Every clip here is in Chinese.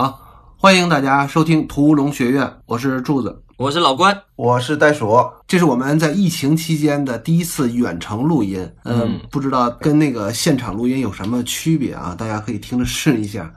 好，欢迎大家收听屠龙学院，我是柱子。我是老关，我是袋鼠，这是我们在疫情期间的第一次远程录音，嗯、嗯不知道跟那个现场录音有什么区别啊？大家可以听着试一下。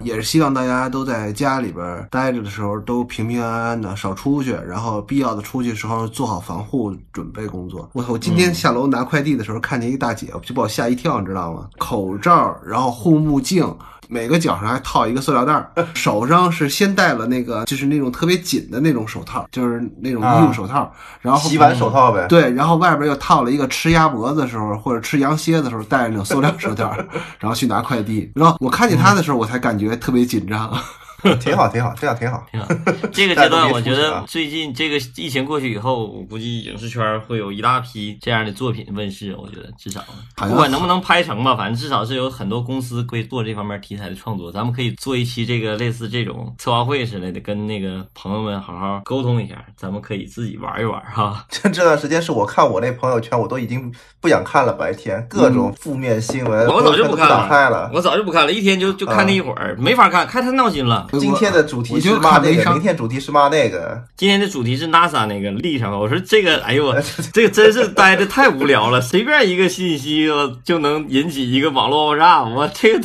也是希望大家都在家里边待着的时候都平平安安的，少出去，然后必要的出去的时候做好防护准备工作。我我今天下楼拿快递的时候，看见一大姐，就把我吓一跳，你知道吗？口罩，然后护目镜。每个脚上还套一个塑料袋儿，手上是先戴了那个，就是那种特别紧的那种手套，就是那种医用手套，然后洗碗手套呗。对，然后外边又套了一个吃鸭脖子的时候或者吃羊蝎子的时候戴着那种塑料手套，然后去拿快递。然后我看见他的时候，我才感觉特别紧张。挺好，挺好，这样挺好。挺好这个 阶段，我觉得最近这个疫情过去以后，我估计影视圈会有一大批这样的作品问世。我觉得至少不管能不能拍成吧，反正至少是有很多公司会做这方面题材的创作。咱们可以做一期这个类似这种策划会之类的，跟那个朋友们好好沟通一下。咱们可以自己玩一玩哈。这 这段时间是我看我那朋友圈，我都已经不想看了，白天各种负面新闻，我早就不看了。我早就不看了，一天就就看那一会儿，没法看，看太闹心了。今天的主题是骂那个，明天主题是骂那个。今天的主题是 NASA 那个立上了，我说这个，哎呦我，这个真是待的太无聊了，随便一个信息我就能引起一个网络爆炸，我这个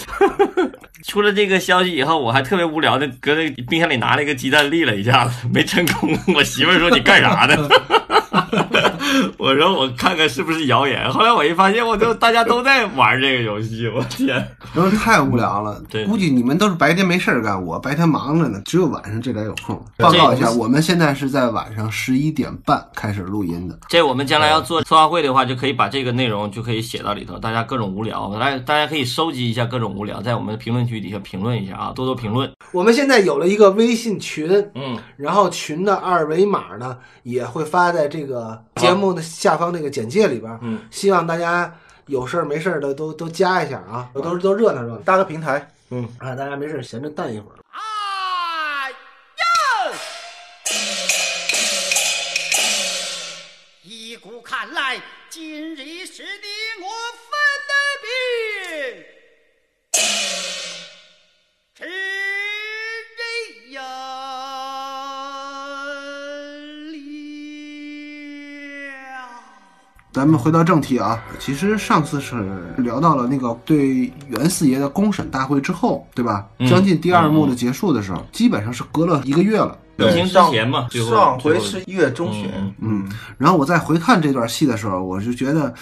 出了这个消息以后，我还特别无聊的搁那个冰箱里拿了一个鸡蛋立了一下子，没成功。我媳妇儿说你干啥呢？我说我看看是不是谣言。后来我一发现，我就大家都在玩这个游戏，我天！然后太无聊了，对估计你们都是白天没事儿干，我白天忙着呢，只有晚上这点有空。报告一下，我们现在是在晚上十一点半开始录音的。这我们将来要做策划会的话，就可以把这个内容就可以写到里头，大家各种无聊，大家大家可以收集一下各种无聊，在我们的评论区底下评论一下啊，多多评论。我们现在有了一个微信群，嗯，然后群的二维码呢也会发在这个节目的下方那个简介里边。嗯，希望大家有事儿没事儿的都都加一下啊，都都热闹热闹搭个平台，嗯啊！大家没事闲着淡一会儿。依古看来，今日是咱们回到正题啊，其实上次是聊到了那个对袁四爷的公审大会之后，对吧？嗯将近第二幕的结束的时候，基本上是隔了一个月了。疫情之上前嘛，上回是一月中旬，嗯，然后我再回看这段戏的时候，我就觉得，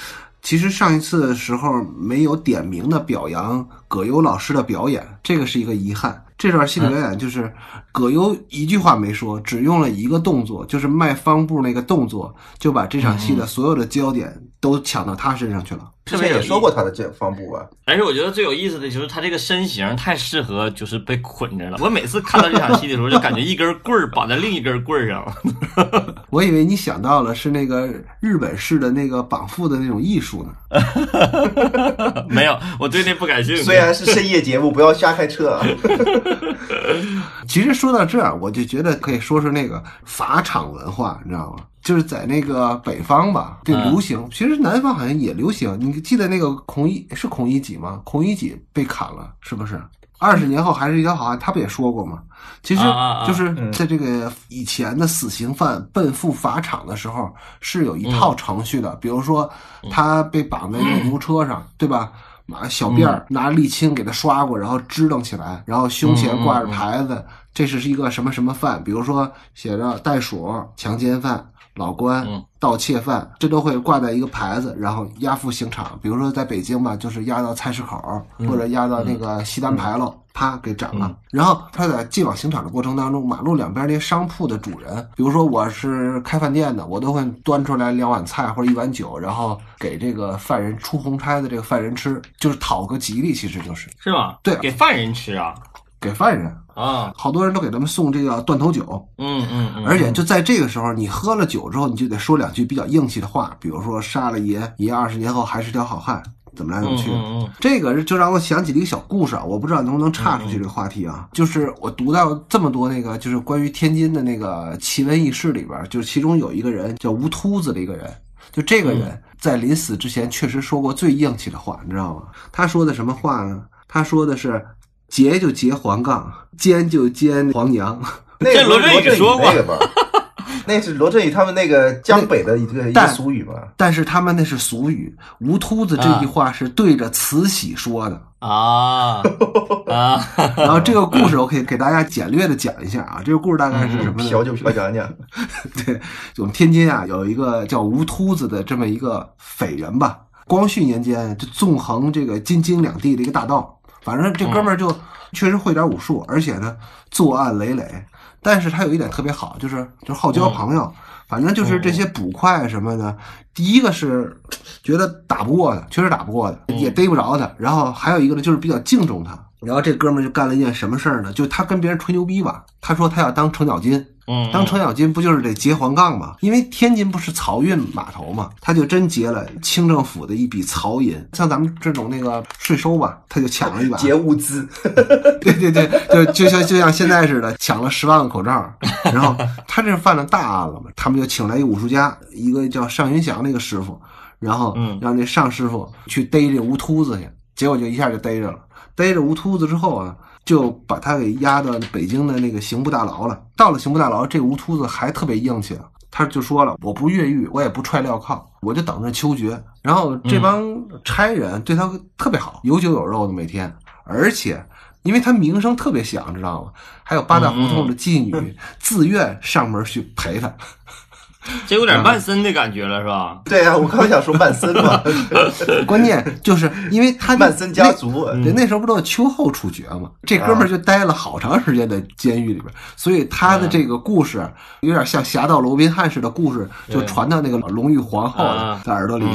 其实上一次的时候没有点名的表扬葛优老师的表演，这个是一个遗憾。这段戏的表演就是葛优一句话没说，只用了一个动作，就是迈方步那个动作，就把这场戏的所有的焦点都抢到他身上去了。之前也说过他的这方步吧。而且我觉得最有意思的就是他这个身形太适合就是被捆着了。我每次看到这场戏的时候，就感觉一根棍儿绑在另一根棍儿上了。我以为你想到了是那个日本式的那个绑缚的那种艺术呢。没有，我对那不感兴趣。虽然是深夜节目，不要瞎开车啊。其实说到这儿，我就觉得可以说说那个法场文化，你知道吗？就是在那个北方吧，对嗯流行，其实南方好像也流行。你记得那个孔乙是孔乙己吗？孔乙己被砍了，是不是？二十年后还是一条好汉，他不也说过吗？其实就是在这个以前的死刑犯奔赴法场的时候，是有一套程序的。比如说，他被绑在一个 牛车上，对吧？马小辫儿拿沥青给它刷过，然后支棱起来，然后胸前挂着牌子，这是一个什么什么犯，比如说写着袋鼠、强奸犯、老关、嗯盗窃犯，这都会挂在一个牌子，然后押赴刑场。比如说在北京吧，就是押到菜市口，或者押到那个西单牌楼，啪给斩了。然后他在进往刑场的过程当中，马路两边那些商铺的主人，比如说我是开饭店的，我都会端出来两碗菜或者一碗酒，然后给这个犯人出红差的这个犯人吃，就是讨个吉利，其实就是是吗？对给犯人吃啊。给犯人。啊，好多人都给他们送这个断头酒，嗯嗯嗯，而且就在这个时候，你喝了酒之后，你就得说两句比较硬气的话，比如说杀了爷，爷二十年后还是条好汉，怎么来怎么去。嗯嗯嗯这个就让我想起了一个小故事啊，我不知道能不能岔出去这个话题啊。就是我读到这么多那个，就是关于天津的那个奇闻异事里边，就是其中有一个人叫吴秃子的一个人，就这个人在临死之前确实说过最硬气的话，你知道吗？他说的什么话呢？他说的是。劫就劫黄杠，奸就奸黄娘。那个罗振宇说过那个吧？那是罗振宇他们那个江北的一个一个俗语吧。但是他们那是俗语，吴秃子这句话是对着慈禧说的。啊啊，然后这个故事我可以给大家简略的讲一下啊，这个故事大概是什么呢？嫖就嫖讲讲，对，我们天津啊有一个叫吴秃子的这么一个匪人吧。光绪年间，就纵横这个京津两地的一个大盗，反正这哥们儿就确实会点武术，而且呢作案累累。但是他有一点特别好，就是就是好交朋友。反正就是这些捕快什么的，第一个是觉得打不过他，确实打不过他，也逮不着他。然后还有一个呢，就是比较敬重他。然后这哥们儿就干了一件什么事儿呢？就他跟别人吹牛逼吧，他说他要当程咬金。嗯，当程咬金不就是得劫黄杠吗？因为天津不是漕运码头嘛，他就真劫了清政府的一笔漕银，像咱们这种那个税收吧，他就抢了一把。劫物资，对对对，就就像就像现在似的，抢了十万个口罩，然后他这犯了大案了嘛，他们就请来一武术家，一个叫尚云祥那个师傅，然后嗯让那尚师傅去逮这吴秃子去，结果就一下就逮着了。逮着吴秃子之后啊，就把他给押到北京的那个刑部大牢了。到了刑部大牢，这吴秃子还特别硬气了。他就说了：“我不越狱，我也不踹镣铐，我就等着秋决。”然后这帮差人对他特别好，有酒有肉的每天，而且因为他名声特别响，知道吗？还有八大胡同的妓女自愿上门去陪他。这有点曼森的感觉了，是吧？对啊，我刚想说曼森嘛，关键就是因为他曼森家族，那对，那时候不都是秋后处决吗？这哥们儿就待了好长时间在监狱里边，所以他的这个故事有点像侠盗罗宾汉式的故事，就传到那个隆裕皇后的耳朵里。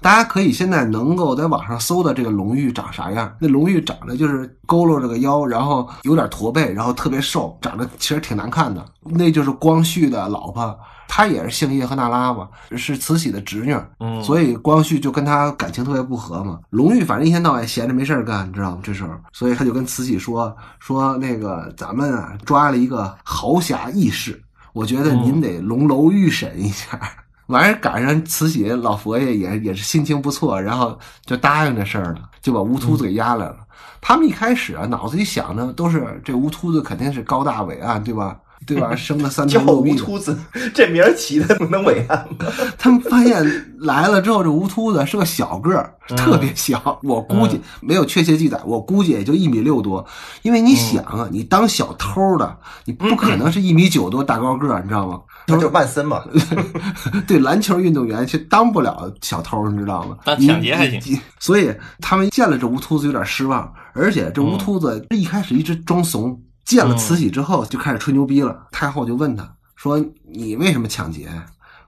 大家可以现在能够在网上搜到这个隆裕长啥样。那隆裕长得就是佝偻着个腰，然后有点驼背，然后特别瘦，长得其实挺难看的。那就是光绪的老婆。她也是姓叶赫那拉嘛，是慈禧的侄女，嗯所以光绪就跟她感情特别不和嘛。隆裕反正一天到晚闲着没事儿干，你知道吗？这时候，所以他就跟慈禧说说那个咱们啊抓了一个豪侠义士，我觉得您得龙楼御审一下。完事儿赶上慈禧老佛爷也也是心情不错，然后就答应这事儿了，就把乌秃子给押来了。他们一开始啊脑子里想的都是这乌秃子肯定是高大伟岸，对吧？对吧？生了三 头叫吴六臂的，秃子，这名儿起的能伟岸吗？他们发现来了之后，这吴秃子是个小个儿，特别小。我估计没有确切记载，我估计也就一米六多。因为你想啊，你当小偷的，你不可能是一米九多大高个儿，你知道吗？他就曼森嘛，对篮球运动员却当不了小偷，你知道吗？当抢劫还行所以他们见了这吴秃子有点失望，而且这吴秃子一开始一直装怂，见了慈禧之后就开始吹牛逼了。太后就问他说：“你为什么抢劫？”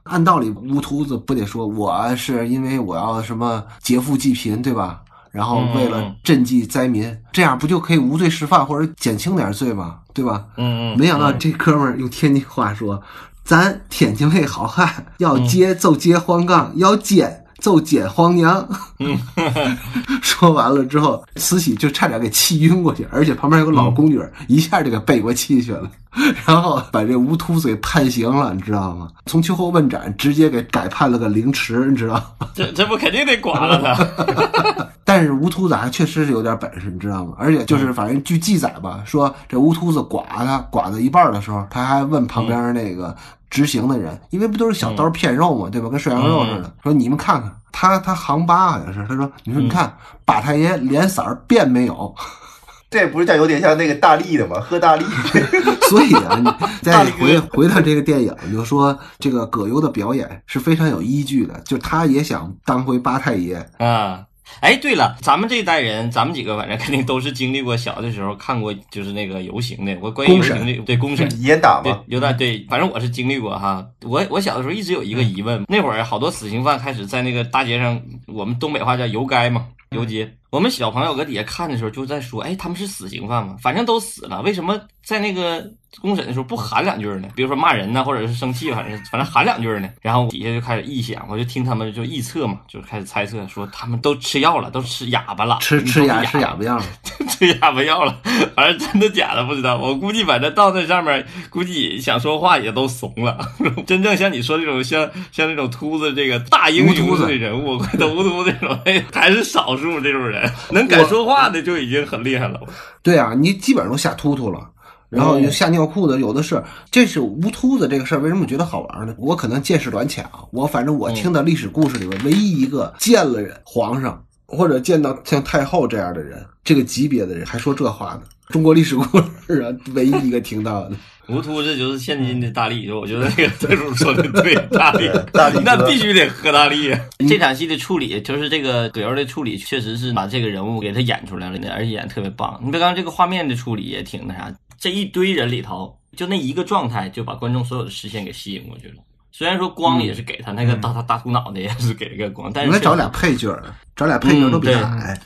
按道理，乌秃子不得说我是因为我要什么劫富济贫，对吧？然后为了赈济灾民，这样不就可以无罪释放或者减轻点罪吗？对吧？嗯嗯，没想到这哥们儿用天津话说：“咱天津卫好汉要接就接荒杠，要奸就奸黄娘。” 说完了之后，慈禧就差点给气晕过去，而且旁边有个老宫女，一下就给背过气去了，然后把这吴秃子给判刑了，你知道吗？从秋后问斩直接给改判了个凌迟，你知道吗？这这不肯定得剐了他。但是吴秃子还确实是有点本事，你知道吗？而且就是反正据记载吧，说这吴秃子剐他剐到一半的时候，他还问旁边那个执行的人，因为不都是小刀片肉嘛，对吧？跟涮羊肉似的，说你们看看他他行八好像是，他说你说你看八太爷脸色儿变没有？这不是叫有点像那个大力的吗？喝大力，所以啊，你 再回回到这个电影，你就说这个葛优的表演是非常有依据的，就他也想当回八太爷，啊，哎，对了，咱们这一代人，咱们几个反正肯定都是经历过小的时候看过，就是那个游行的。我关于游行的，对公审，严打对嘛，，有点对，反正我是经历过哈。我我小的时候一直有一个疑问，那会儿好多死刑犯开始在那个大街上，我们东北话叫游街嘛，游街。我们小朋友搁底下看的时候就在说，哎，他们是死刑犯吗？反正都死了，为什么在那个公审的时候不喊两句呢？比如说骂人呢，或者是生气，反正反正喊两句呢。然后底下就开始臆想，我就听他们就臆测嘛，就开始猜测说他们都吃药了，都吃哑巴了，吃吃哑吃哑巴药了。吃哑巴药了，反正真的假的不知道。我估计反正到那上面，估计想说话也都怂了。真正像你说这种像像这种秃子这个大英雄式的人物，都无秃这种，还是少数这种人 能敢说话的就已经很厉害了。对啊，你基本上都吓秃秃了。然后就吓尿裤子，有的是。这是无秃子这个事儿，为什么觉得好玩呢？我可能见识短浅啊，我反正我听到历史故事里边唯一一个见了人皇上或者见到像太后这样的人，这个级别的人还说这话呢。中国历史故事啊，唯一一个听到的。无秃子就是现今的大力，我觉得那个特叔说的对，大力大力 那必须得喝大力。这场戏的处理，就是这个葛优的处理，确实是把这个人物给他演出来了，而且演得特别棒。你别刚刚这个画面的处理也挺那啥，这一堆人里头，就那一个状态就把观众所有的视线给吸引过去了。虽然说光也是给他那个大大大秃脑袋也是给了个光，但是应该找俩配角儿，找俩配角儿都比他矮。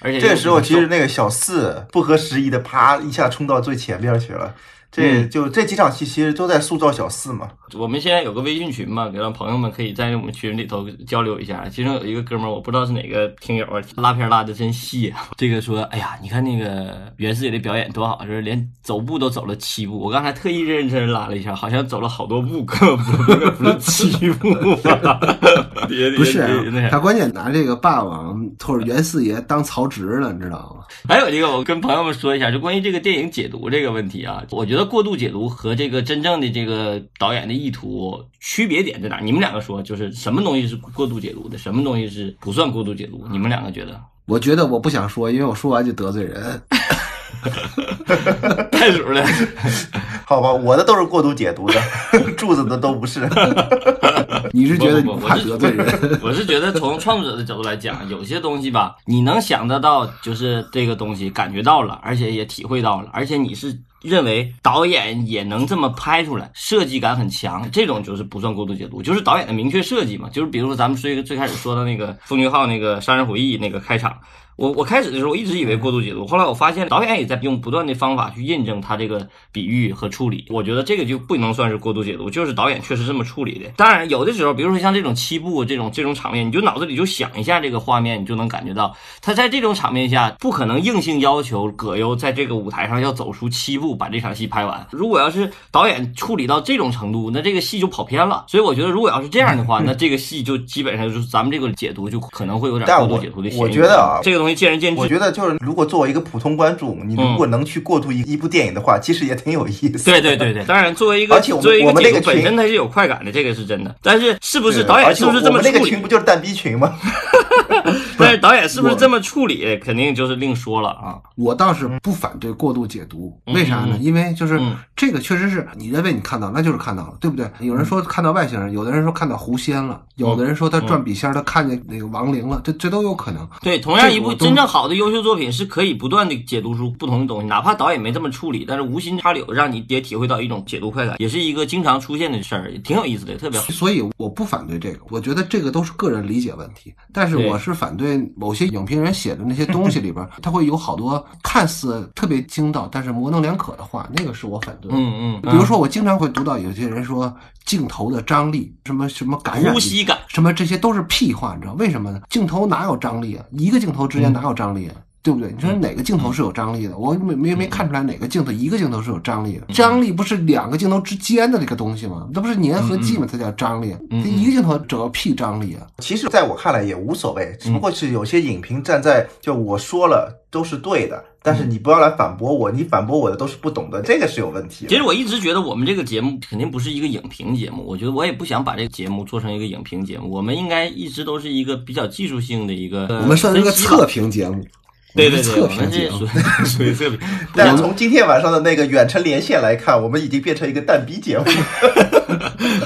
而且这个时候其实那个小四不合时宜的，啪一下冲到最前面去了。这就这几场戏其实都在塑造小四嘛。我们现在有个微信群嘛，让朋友们可以在我们群里头交流一下。其中有一个哥们儿，我不知道是哪个听友啊，拉片拉的真细啊。这个说，哎呀，你看那个袁四爷的表演多好，就是连走步都走了七步。我刚才特意认真拉了一下，好像走了好多步，根本不不是七步 吧？不是啊他关键拿这个霸王或者袁四爷当曹植了，你知道吗？还有一个，我跟朋友们说一下，就关于这个电影解读这个问题啊，我觉得过度解读和这个真正的这个导演的意图区别点在哪？你们两个说，就是什么东西是过度解读的，什么东西是不算过度解读？你们两个觉得？我觉得我不想说，因为我说完就得罪人。太鼠了，好吧，我的都是过度解读的，柱子的都不是。你是觉得你不不不怕得罪人？我是我是觉得从创作者的角度来讲，有些东西吧，你能想得到，就是这个东西感觉到了，而且也体会到了，而且你是认为导演也能这么拍出来，设计感很强，这种就是不算过度解读，就是导演的明确设计嘛。就是比如说咱们最最开始说的那个《风云号》那个《杀人回忆》那个开场。我我开始的时候我一直以为过度解读，后来我发现导演也在用不断的方法去印证他这个比喻和处理。我觉得这个就不能算是过度解读，就是导演确实这么处理的。当然，有的时候，比如说像这种七步这种这种场面，你就脑子里就想一下这个画面，你就能感觉到他在这种场面下不可能硬性要求葛优在这个舞台上要走出七步把这场戏拍完。如果要是导演处理到这种程度，那这个戏就跑偏了。所以我觉得，如果要是这样的话，那这个戏就基本上就是咱们这个解读就可能会有点过度解读的嫌疑。我觉得啊这个东西见仁见智。我觉得就是，如果作为一个普通观众，你如果能去过渡一一部电影的话，其实也挺有意思。对对对对，当然作为一个而且我们作为一个本身它是有快感的，这个是真的。但是是不是导演是不是这我们那个？群不就是蛋逼群吗？但是导演 是不是这么处理，肯定就是另说了啊。我倒是不反对过度解读，为啥呢？因为就是嗯这个确实是你认为你看到，那就是看到了，对不对？有人说看到外星人，有的人说看到狐仙了，有的人说他转笔仙，他看见那个亡灵了，这这都有可能。对，同样一部真正好的优秀作品是可以不断的解读出不同的东西，哪怕导演没这么处理，但是无心插柳，让你也体会到一种解读快感，也是一个经常出现的事儿，也挺有意思的，特别好。所以我不反对这个，我觉得这个都是个人理解问题。但是我是反对某些影评人写的那些东西里边，他会有好多看似特别精到，但是模棱两可的话，那个是我反对。嗯嗯，比如说，我经常会读到有些人说镜头的张力，什么什么感染力呼吸感，什么这些都是屁话，你知道为什么呢？镜头哪有张力啊？一个镜头之间哪有张力啊？对不对？你说哪个镜头是有张力的？我没没没看出来哪个镜头一个镜头是有张力的。张力不是两个镜头之间的这个东西吗？那不是粘合剂吗？才叫张力。这一个镜头整个屁张力啊！其实在我看来也无所谓，只不过是有些影评站在就我说了都是对的，但是你不要来反驳我，你反驳我的都是不懂的，这个是有问题的。其实我一直觉得我们这个节目肯定不是一个影评节目，我觉得我也不想把这个节目做成一个影评节目，我们应该一直都是一个比较技术性的一个。我们算是个分析吧测评节目，对对对，我们是测我们是评节目属。属于测评。但是从今天晚上的那个远程连线来看，我们已经变成一个蛋逼节目。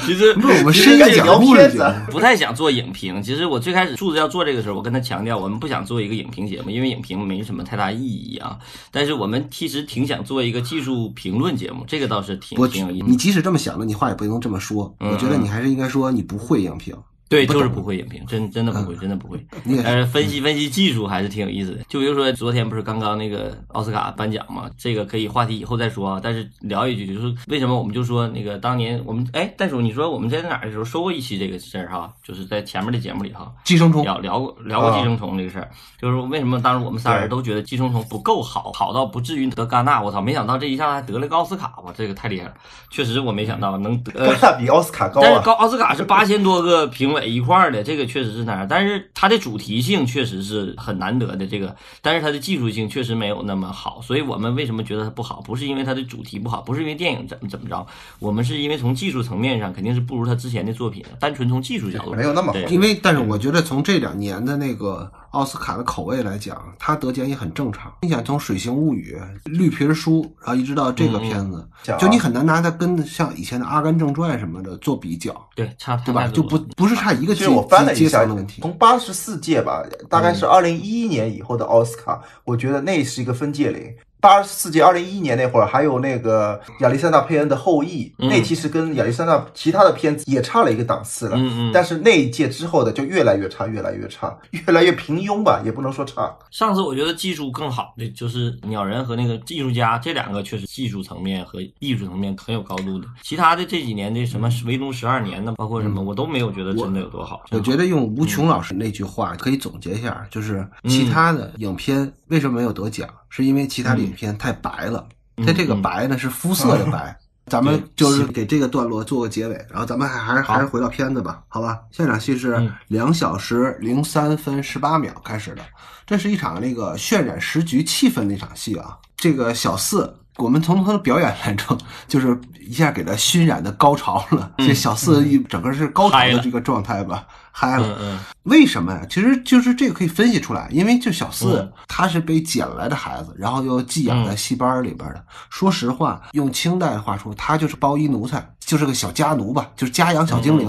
其实不是我们其深夜讲故事。不太想做影评。其实我最开始柱子要做这个时候，我跟他强调，我们不想做一个影评节目，因为影评没什么太大意义啊。但是我们其实挺想做一个技术评论节目，这个倒是挺我挺有意思。你即使这么想的，你话也不能这么说。我觉得你还是应该说你不会影评。对，就是不会影评，真真的不会，真的不会。但是 分析分析技术还是挺有意思的。就比如说昨天不是刚刚那个奥斯卡颁奖嘛，这个可以话题以后再说啊。但是聊一句，就是为什么我们就说那个当年我们哎，袋鼠，你说我们在哪儿的时候说过一期这个事儿哈，就是在前面的节目里哈。寄生虫聊聊过聊过寄生虫这个事儿，就是为什么当时我们仨人都觉得寄生虫不够好，好到不至于得戛纳。我操，没想到这一下还得了个奥斯卡，吧，这个太厉害了！确实我没想到能得。呃戛纳比奥斯卡高啊。但是高奥斯卡是八千多个评委一块儿的，这个确实是那样。但是它的主题性确实是很难得的，这个，但是它的技术性确实没有那么好。所以我们为什么觉得它不好？不是因为它的主题不好，不是因为电影怎么怎么着，我们是因为从技术层面上肯定是不如他之前的作品。单纯从技术角度，没有那么好因为，但是我觉得从这两年的那个奥斯卡的口味来讲，他得奖也很正常。你想从《水形物语》《绿皮书》，然后一直到这个片子，嗯就你很难拿它跟像以前的《阿甘正传》什么的做比较，对差对吧？就不不是差一个阶其实我翻了一下。从八十四届吧，大概是二零一一年以后的奥斯卡，我觉得那是一个分界岭。八十四届，二零一一年那会儿还有那个亚历山大·佩恩的《后裔》，嗯那其实跟亚历山大其他的片子也差了一个档次了。嗯嗯但是那一届之后的就越来越差，越来越差，越来越平庸吧，也不能说差。上次我觉得技术更好的就是鸟人和那个艺术家这两个，确实技术层面和艺术层面很有高度的。其他的这几年的什么围炉十二年的，包括什么，我都没有觉得真的有多好。我觉得用吴琼老师那句话可以总结一下，就是其他的影片为什么没有得奖，是因为其他的影片太白了。它这个白呢是肤色的白。咱们就是给这个段落做个结尾，然后咱们还还是还是回到片子吧，好吧？现场戏是嗯两小时零三分十八秒开始的，这是一场那个渲染时局气氛的一场戏啊。这个小四，我们从他的表演来说，就是一下给他熏染的高潮了。这小四一整个是高潮的这个状态吧，嗨了。嗯嗯为什么呀？其实就是这个可以分析出来，因为就小四、嗯他是被捡来的孩子，然后又寄养在戏班里边的。说实话，用清代的话说，他就是包衣奴才，就是个小家奴吧，就是家养小精灵。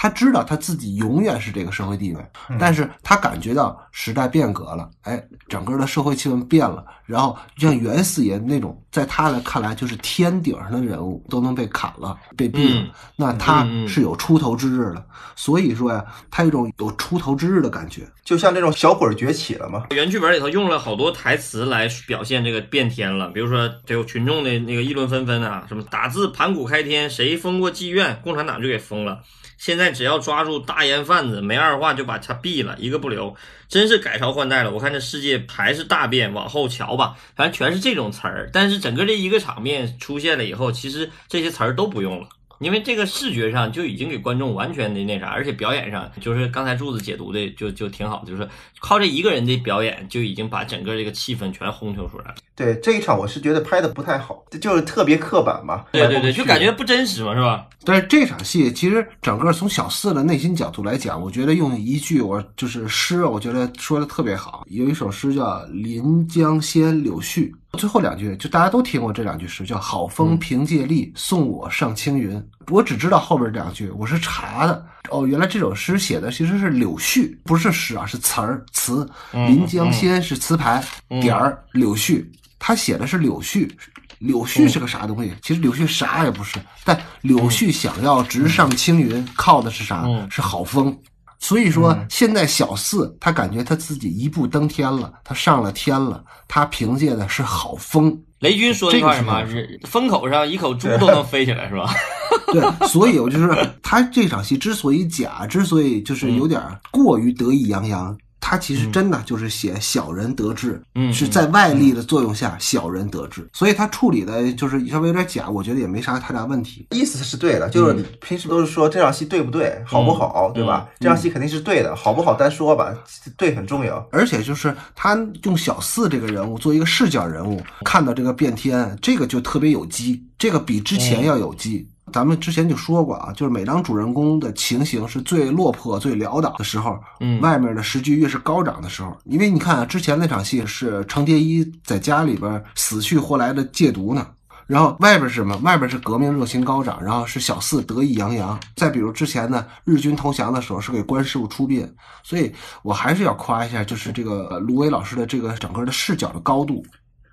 他知道他自己永远是这个社会地位，但是他感觉到时代变革了，哎，整个的社会气氛变了，然后像袁四爷那种，在他来看来就是天顶上的人物都能被砍了、被毙了，嗯那他是有出头之日的。所以说呀，他有一种有出头之日的感觉。就像这种小鬼儿崛起了嘛，原剧本里头用了好多台词来表现这个变天了，比如说这个群众的那个议论纷纷啊，什么打字盘古开天，谁封过妓院，共产党就给封了。现在只要抓住大烟贩子，没二话就把他毙了，一个不留。真是改朝换代了，我看这世界还是大变，往后瞧吧。反正全是这种词儿，但是整个这一个场面出现了以后，其实这些词儿都不用了。因为这个视觉上就已经给观众完全的那啥，而且表演上就是刚才柱子解读的就就挺好，就是靠这一个人的表演就已经把整个这个气氛全烘托出来了。对这一场我是觉得拍的不太好，就是特别刻板吧。对对对，就感觉觉不真实嘛，是吧？但是这场戏其实整个从小四的内心角度来讲，我觉得用一句我就是诗，我觉得说的特别好。有一首诗叫《临江仙·柳絮》，最后两句就大家都听过这两句诗，叫“好风凭借力，送我上青云”。我只知道后边这两句，我是查的。哦，原来这首诗写的其实是柳絮，不是诗啊，是词儿词。临江仙是词牌，点儿柳絮，他写的是柳絮。柳絮是个啥东西？其实柳絮啥也不是，但柳絮想要直上青云，靠的是啥？是好风。所以说，现在小四他感觉他自己一步登天了，他上了天了，他凭借的是好风。雷军说这句话什么？这个是风口上一口猪都能飞起来，是吧？对，所以我就是他这场戏之所以假，之所以就是有点过于得意洋洋，他其实真的就是写小人得志，嗯是在外力的作用下小人得志，所以他处理的就是稍微有点假，我觉得也没啥太大问题。意思是对的，就是平时都是说这场戏对不对，好不好，对吧？这场戏肯定是对的，好不好单说吧，对很重要。而且就是他用小四这个人物做一个视角人物，看到这个变天，这个就特别有机，这个比之前要有机。咱们之前就说过啊，就是每当主人公的情形是最落魄、最潦倒的时候，嗯外面的时局越是高涨的时候，因为你看啊，之前那场戏是程蝶衣在家里边死去活来的戒毒呢。然后外边是什么？外边是革命热情高涨，然后是小四得意洋洋。再比如之前呢，日军投降的时候是给关师傅出殡，所以我还是要夸一下，就是这个呃芦苇老师的这个整个的视角的高度，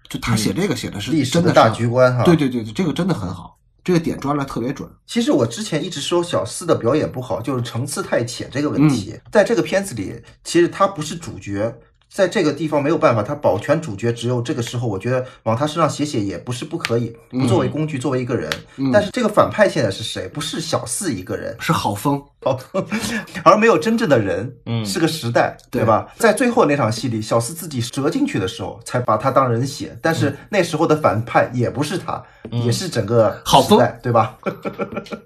就他写这个写的是历史的大真的是局观哈，对对对对，这个真的很好。这个点抓的特别准。其实我之前一直说小四的表演不好，就是层次太浅这个问题。在这个片子里，其实他不是主角，在这个地方没有办法，他保全主角，只有这个时候，我觉得往他身上写写也不是不可以，不作为工具，作为一个人。但是这个反派现在是谁？不是小四一个人，是郝峰，好，而没有真正的人，嗯是个时代，对吧？在最后那场戏里，小四自己折进去的时候，才把他当人写，但是那时候的反派也不是他，也是整个好时代，对吧？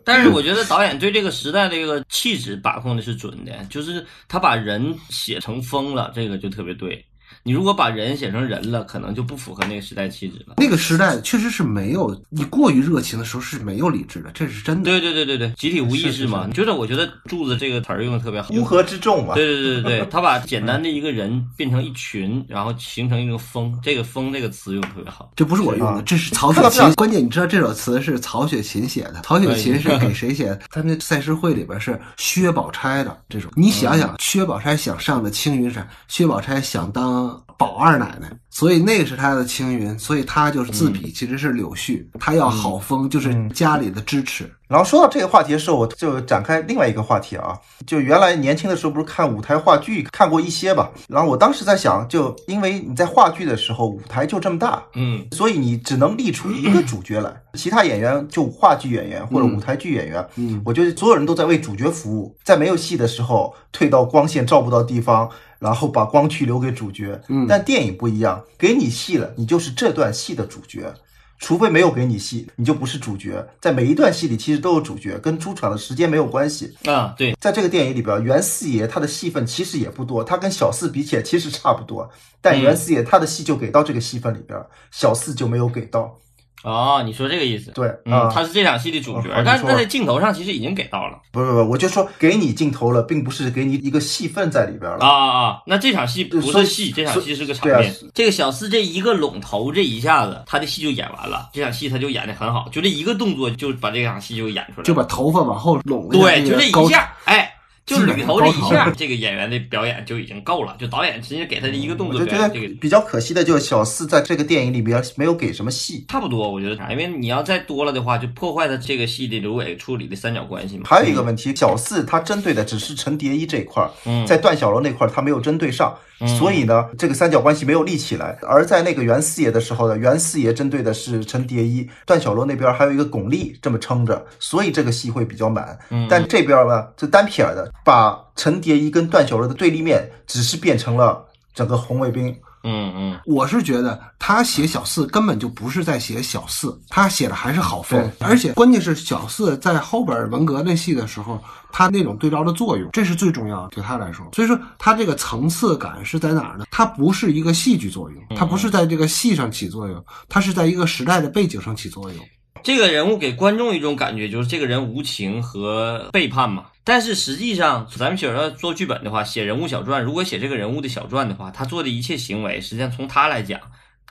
但是我觉得导演对这个时代这个气质把控的是准的，就是他把人写成疯了，这个就特别对。你如果把人写成人了，可能就不符合那个时代气质了。那个时代确实是没有你过于热情的时候是没有理智的，这是真的。对对对对对，集体无意识嘛。就是我觉得“柱子”这个词儿用的特别好。乌合之众嘛。对对对对对，他把简单的一个人变成一群，然后形成一个风。这个“风”这个词用的特别好。这不是我用的，啊这是曹雪芹。关键你知道这首词是曹雪芹写的，曹雪芹是 给谁写的？他那赛诗会里边是薛宝钗的这种。你想想，薛宝钗想上的青云山，薛宝钗想当宝二奶奶，所以那个是她的青云，所以她就是自比其实是柳絮，她要好风，就是家里的支持。然后说到这个话题的时候，我就展开另外一个话题啊，就原来年轻的时候不是看舞台话剧看过一些吧，然后我当时在想，就因为你在话剧的时候舞台就这么大，嗯，所以你只能立出一个主角来，其他演员就话剧演员或者舞台剧演员，嗯，我觉得所有人都在为主角服务，在没有戏的时候退到光线照不到地方。然后把光驱留给主角，嗯但电影不一样，给你戏了，你就是这段戏的主角。除非没有给你戏，你就不是主角。在每一段戏里，其实都有主角，跟出场的时间没有关系。啊，对，在这个电影里边，袁四爷他的戏份其实也不多，他跟小四比起来其实差不多，但袁四爷他的戏就给到这个戏份里边，小四就没有给到。哦，你说这个意思？对嗯，啊他是这场戏的主角但是他在镜头上其实已经给到了。不不不，我就说给你镜头了，并不是给你一个戏份在里边啊了。啊啊！那这场戏不是戏，这场戏是个场面。这个小四这一个拢头，这一下子他的戏就演完了，这场戏他就演的很好，就这一个动作就把这场戏就演出来了。就把头发往后拢了，对，就这一下，哎，就基本捋头这一下，这个演员的表演就已经够了。就导演直接给他的一个动作就觉得作表演，这个比较可惜的就是小四在这个电影里边没有给什么戏。差不多，我觉得啥，因为你要再多了的话，就破坏了这个戏的刘伟处理的三角关系嘛。还有一个问题，小四他针对的只是陈蝶衣这一块儿，嗯在段小楼那块儿他没有针对上，所以呢，这个三角关系没有立起来。而在那个袁四爷的时候呢，袁四爷针对的是陈蝶衣，段小楼那边还有一个巩俐这么撑着，所以这个戏会比较满。嗯但这边呢，就单撇儿的，把陈蝶衣跟段小楼的对立面，只是变成了整个红卫兵。嗯嗯，我是觉得他写小四根本就不是在写小四，他写的还是郝风，而且关键是小四在后边文革那戏的时候，他那种对照的作用，这是最重要的，对他来说。所以说他这个层次感是在哪儿呢？他不是一个戏剧作用，他不是在这个戏上起作用，他是在一个时代的背景上起作用。这个人物给观众一种感觉，就是这个人无情和背叛嘛。但是实际上，咱们写要做剧本的话，写人物小传，如果写这个人物的小传的话，他做的一切行为，实际上从他来讲，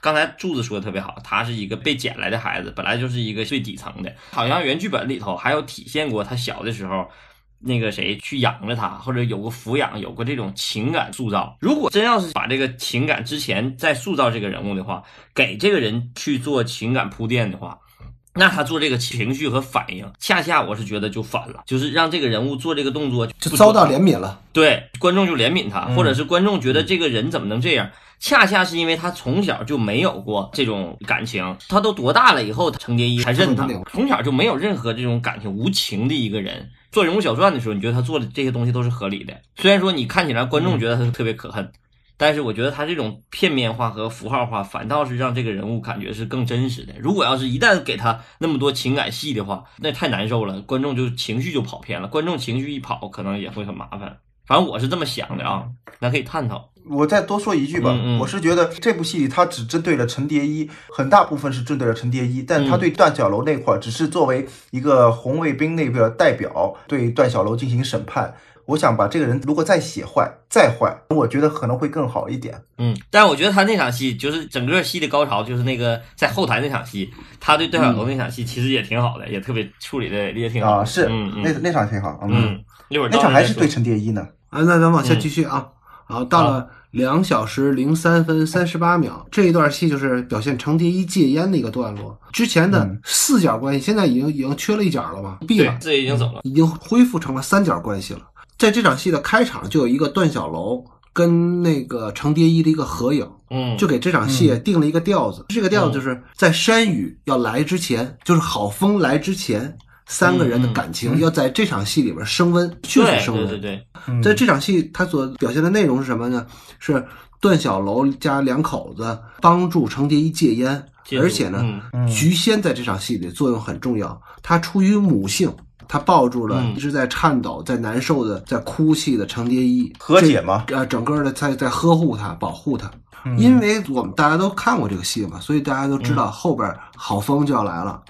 刚才柱子说的特别好，他是一个被捡来的孩子，本来就是一个最底层的，好像原剧本里头还有体现过他小的时候。那个谁去养着他，或者有个抚养，有过这种情感塑造。如果真要是把这个情感之前再塑造这个人物的话，给这个人去做情感铺垫的话，那他做这个情绪和反应，恰恰我是觉得就反了，就是让这个人物做这个动作就遭到怜悯了，对观众就怜悯他，嗯。或者是观众觉得这个人怎么能这样？恰恰是因为他从小就没有过这种感情，他都多大了以后，程蝶衣才认他。从小就没有任何这种感情无情的一个人。做人物小传的时候，你觉得他做的这些东西都是合理的，虽然说你看起来观众觉得他是特别可恨，但是我觉得他这种片面化和符号化，反倒是让这个人物感觉是更真实的。如果要是一旦给他那么多情感戏的话，那太难受了，观众就情绪就跑偏了，观众情绪一跑，可能也会很麻烦。反正我是这么想的啊，咱可以探讨。我再多说一句吧，嗯嗯我是觉得这部戏里他只针对了陈蝶衣，很大部分是针对了陈蝶衣，但他对段小楼那块儿只是作为一个红卫兵那个代表对段小楼进行审判。我想把这个人如果再写坏再坏，我觉得可能会更好一点。嗯，但是我觉得他那场戏就是整个戏的高潮，就是那个在后台那场戏，他对段小楼那场戏其实也挺好的，也特别处理的也挺好。啊，是、那那场挺好，嗯，一会儿那场还是对陈蝶衣呢。啊，那咱往下继续啊。好，到了两小时零三分三十八秒，这一段戏就是表现程蝶衣戒烟的一个段落。之前的四角关系现在已经已经缺了一角了吧？闭了，，对这已经走了。已经恢复成了三角关系了。在这场戏的开场就有一个段小楼跟那个程蝶衣的一个合影，嗯，就给这场戏定了一个调子。这个调子就是在山雨要来之前，就是好风来之前，三个人的感情要在这场戏里边升温，迅速升温。对对对，在这场戏，他所表现的内容是什么呢？是段小楼家两口子帮助程蝶衣戒烟，而且呢，菊仙在这场戏里作用很重要。她出于母性，她抱住了嗯一直在颤抖、在难受的、在哭泣的程蝶衣，和解吗？呃，整个的在在呵护他、保护他。因为我们大家都看过这个戏嘛，所以大家都知道后边好风就要来了。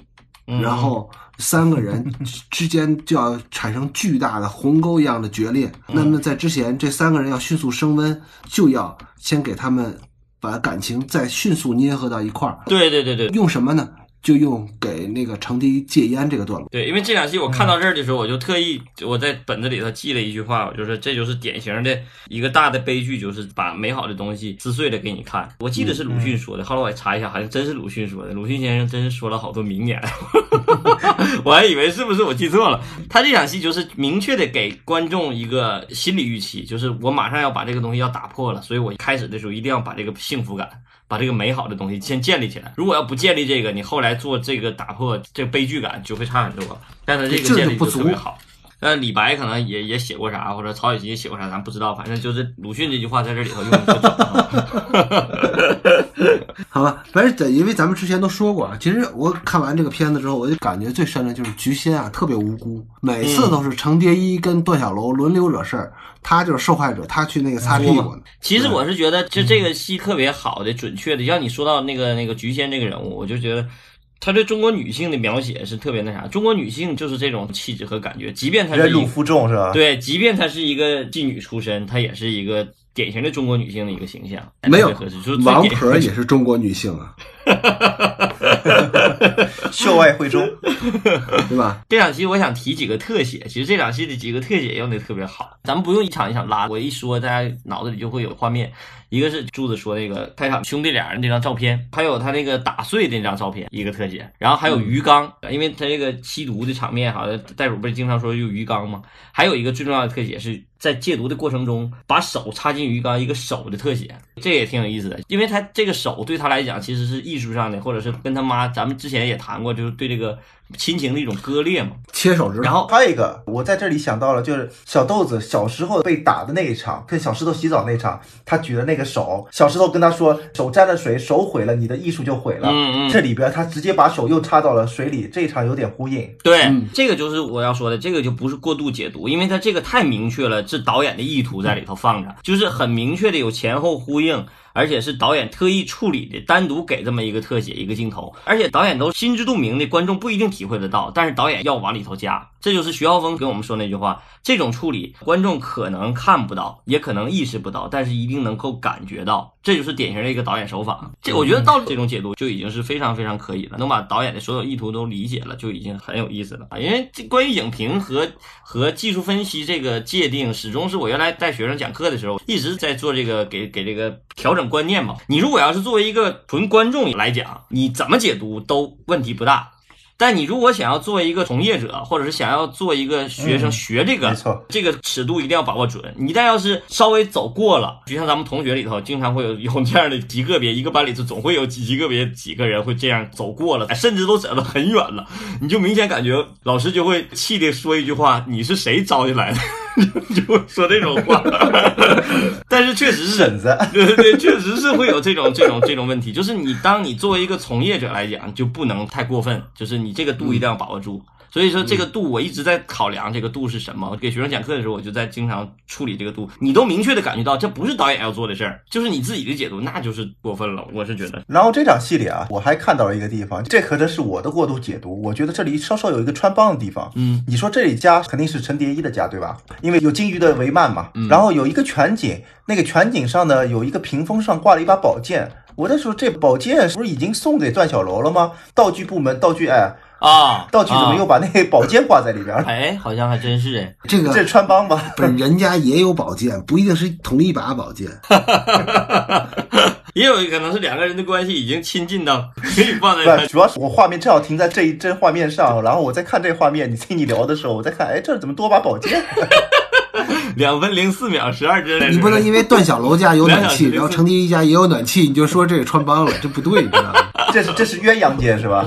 嗯然后三个人之间就要产生巨大的鸿沟一样的决裂。那么在之前，这三个人要迅速升温，就要先给他们把感情再迅速捏合到一块儿。对对对对用什么呢？就用给那个程蝶衣戒烟这个段落。对，因为这场戏我看到这儿的时候，我就特意我在本子里头记了一句话，我就说这就是典型的一个大的悲剧，就是把美好的东西撕碎了给你看。我记得是鲁迅说的，后来我也查一下，好像真是鲁迅说的。鲁迅先生真是说了好多名言，我还以为是不是我记错了。他这场戏就是明确的给观众一个心理预期，就是我马上要把这个东西要打破了，所以我开始的时候一定要把这个幸福感。把这个美好的东西先建立起来。如果要不建立这个，你后来做这个打破这个悲剧感就会差很多。但是这个建立就特别好。那李白可能也也写过啥，或者曹雪芹也写过啥，咱不知道。反正就是鲁迅这句话在这里头用的。好吧，反正在因为咱们之前都说过啊，其实我看完这个片子之后，我就感觉最深的就是菊仙啊，特别无辜，每次都是程蝶衣跟段小楼轮流惹事儿，他就是受害者，他去那个擦屁股。其实我是觉得，就这个戏特别好的、准确的，像你说到那个那个菊仙这个人物，我就觉得。他对中国女性的描写是特别那啥，中国女性就是这种气质和感觉，即便她是忍辱负重是吧？对，即便她是一个妓女出身，她也是一个典型的中国女性的一个形象。没有合适，就是王婆也是中国女性啊，秀外慧中，对吧？这场戏我想提几个特写，其实这场戏的几个特写用的特别好，咱们不用一场一场拉，我一说大家脑子里就会有画面。一个是柱子说那个开场兄弟俩人那张照片，还有他那个打碎的那张照片，一个特写，然后还有鱼缸，因为他这个吸毒的场面，好像袋鼠不是经常说用鱼缸吗？还有一个最重要的特写是在戒毒的过程中把手插进鱼缸，一个手的特写，这也挺有意思的，因为他这个手对他来讲其实是艺术上的，或者是跟他妈，咱们之前也谈过，就是对这个亲情的一种割裂嘛。切手指头，然后还有一个，我在这里想到了，就是小豆子小时候被打的那一场，跟小石头洗澡那场，他举的那个手，小石头跟他说手沾了水，手毁了，你的艺术就毁了。嗯嗯这里边他直接把手又插到了水里，这一场有点呼应。对，嗯这个就是我要说的，这个就不是过度解读，因为他这个太明确了，是导演的意图在里头放着，就是很明确的有前后呼应，而且是导演特意处理的，单独给这么一个特写一个镜头，而且导演都心知肚明的，观众不一定体会得到，但是导演要往里头加，这就是徐浩峰跟我们说那句话，这种处理观众可能看不到，也可能意识不到，但是一定能够感觉到，这就是典型的一个导演手法。这我觉得到这种解读就已经是非常非常可以了，能把导演的所有意图都理解了，就已经很有意思了啊。因为这关于影评和和技术分析这个界定，始终是我原来带学生讲课的时候一直在做这个给给这个调整观念嘛。你如果要是作为一个纯观众来讲，你怎么解读都问题不大。但你如果想要做一个从业者，或者是想要做一个学生嗯学这个，没错这个尺度一定要把握准。你一旦要是稍微走过了，就像咱们同学里头，经常会有有这样的极个别，一个班里头总会有极极个别几个人会这样走过了，哎甚至都走得很远了，你就明显感觉老师就会气的说一句话：“你是谁招进来的？” 就会说这种话。但是确实是婶子，对对对，确实是会有这种这种这种问题，就是你当你作为一个从业者来讲，就不能太过分，就是你这个度一定要把握住。所以说这个度我一直在考量，这个度是什么？我给学生讲课的时候，我就在经常处理这个度。你都明确的感觉到，这不是导演要做的事儿，就是你自己的解读，那就是过分了。我是觉得，然后这场戏里啊，我还看到了一个地方，这可能是我的过度解读。我觉得这里稍稍有一个穿帮的地方。嗯，你说这里家肯定是陈蝶衣的家，对吧？因为有金鱼的帷幔嘛。嗯然后有一个全景，那个全景上呢有一个屏风上挂了一把宝剑。我在说这宝剑是不是已经送给段小楼了吗？道具部门道具哎。啊，道具怎么啊又把那个宝剑挂在里边了？哎，好像还真是哎。这个这穿帮吧？不是人家也有宝剑，不一定是同一把宝剑。也有可能是两个人的关系已经亲近到可以放在不，主要是我画面正好停在这一帧画面上，然后我在看这画面，你听你聊的时候，我在看，哎，这怎么多把宝剑？两分零四秒十二帧。你不能因为段小楼家有暖气，然后程蝶衣家也有暖气，你就说这个穿帮了，这不对，你知道吗？这是这是鸳鸯剑是吧？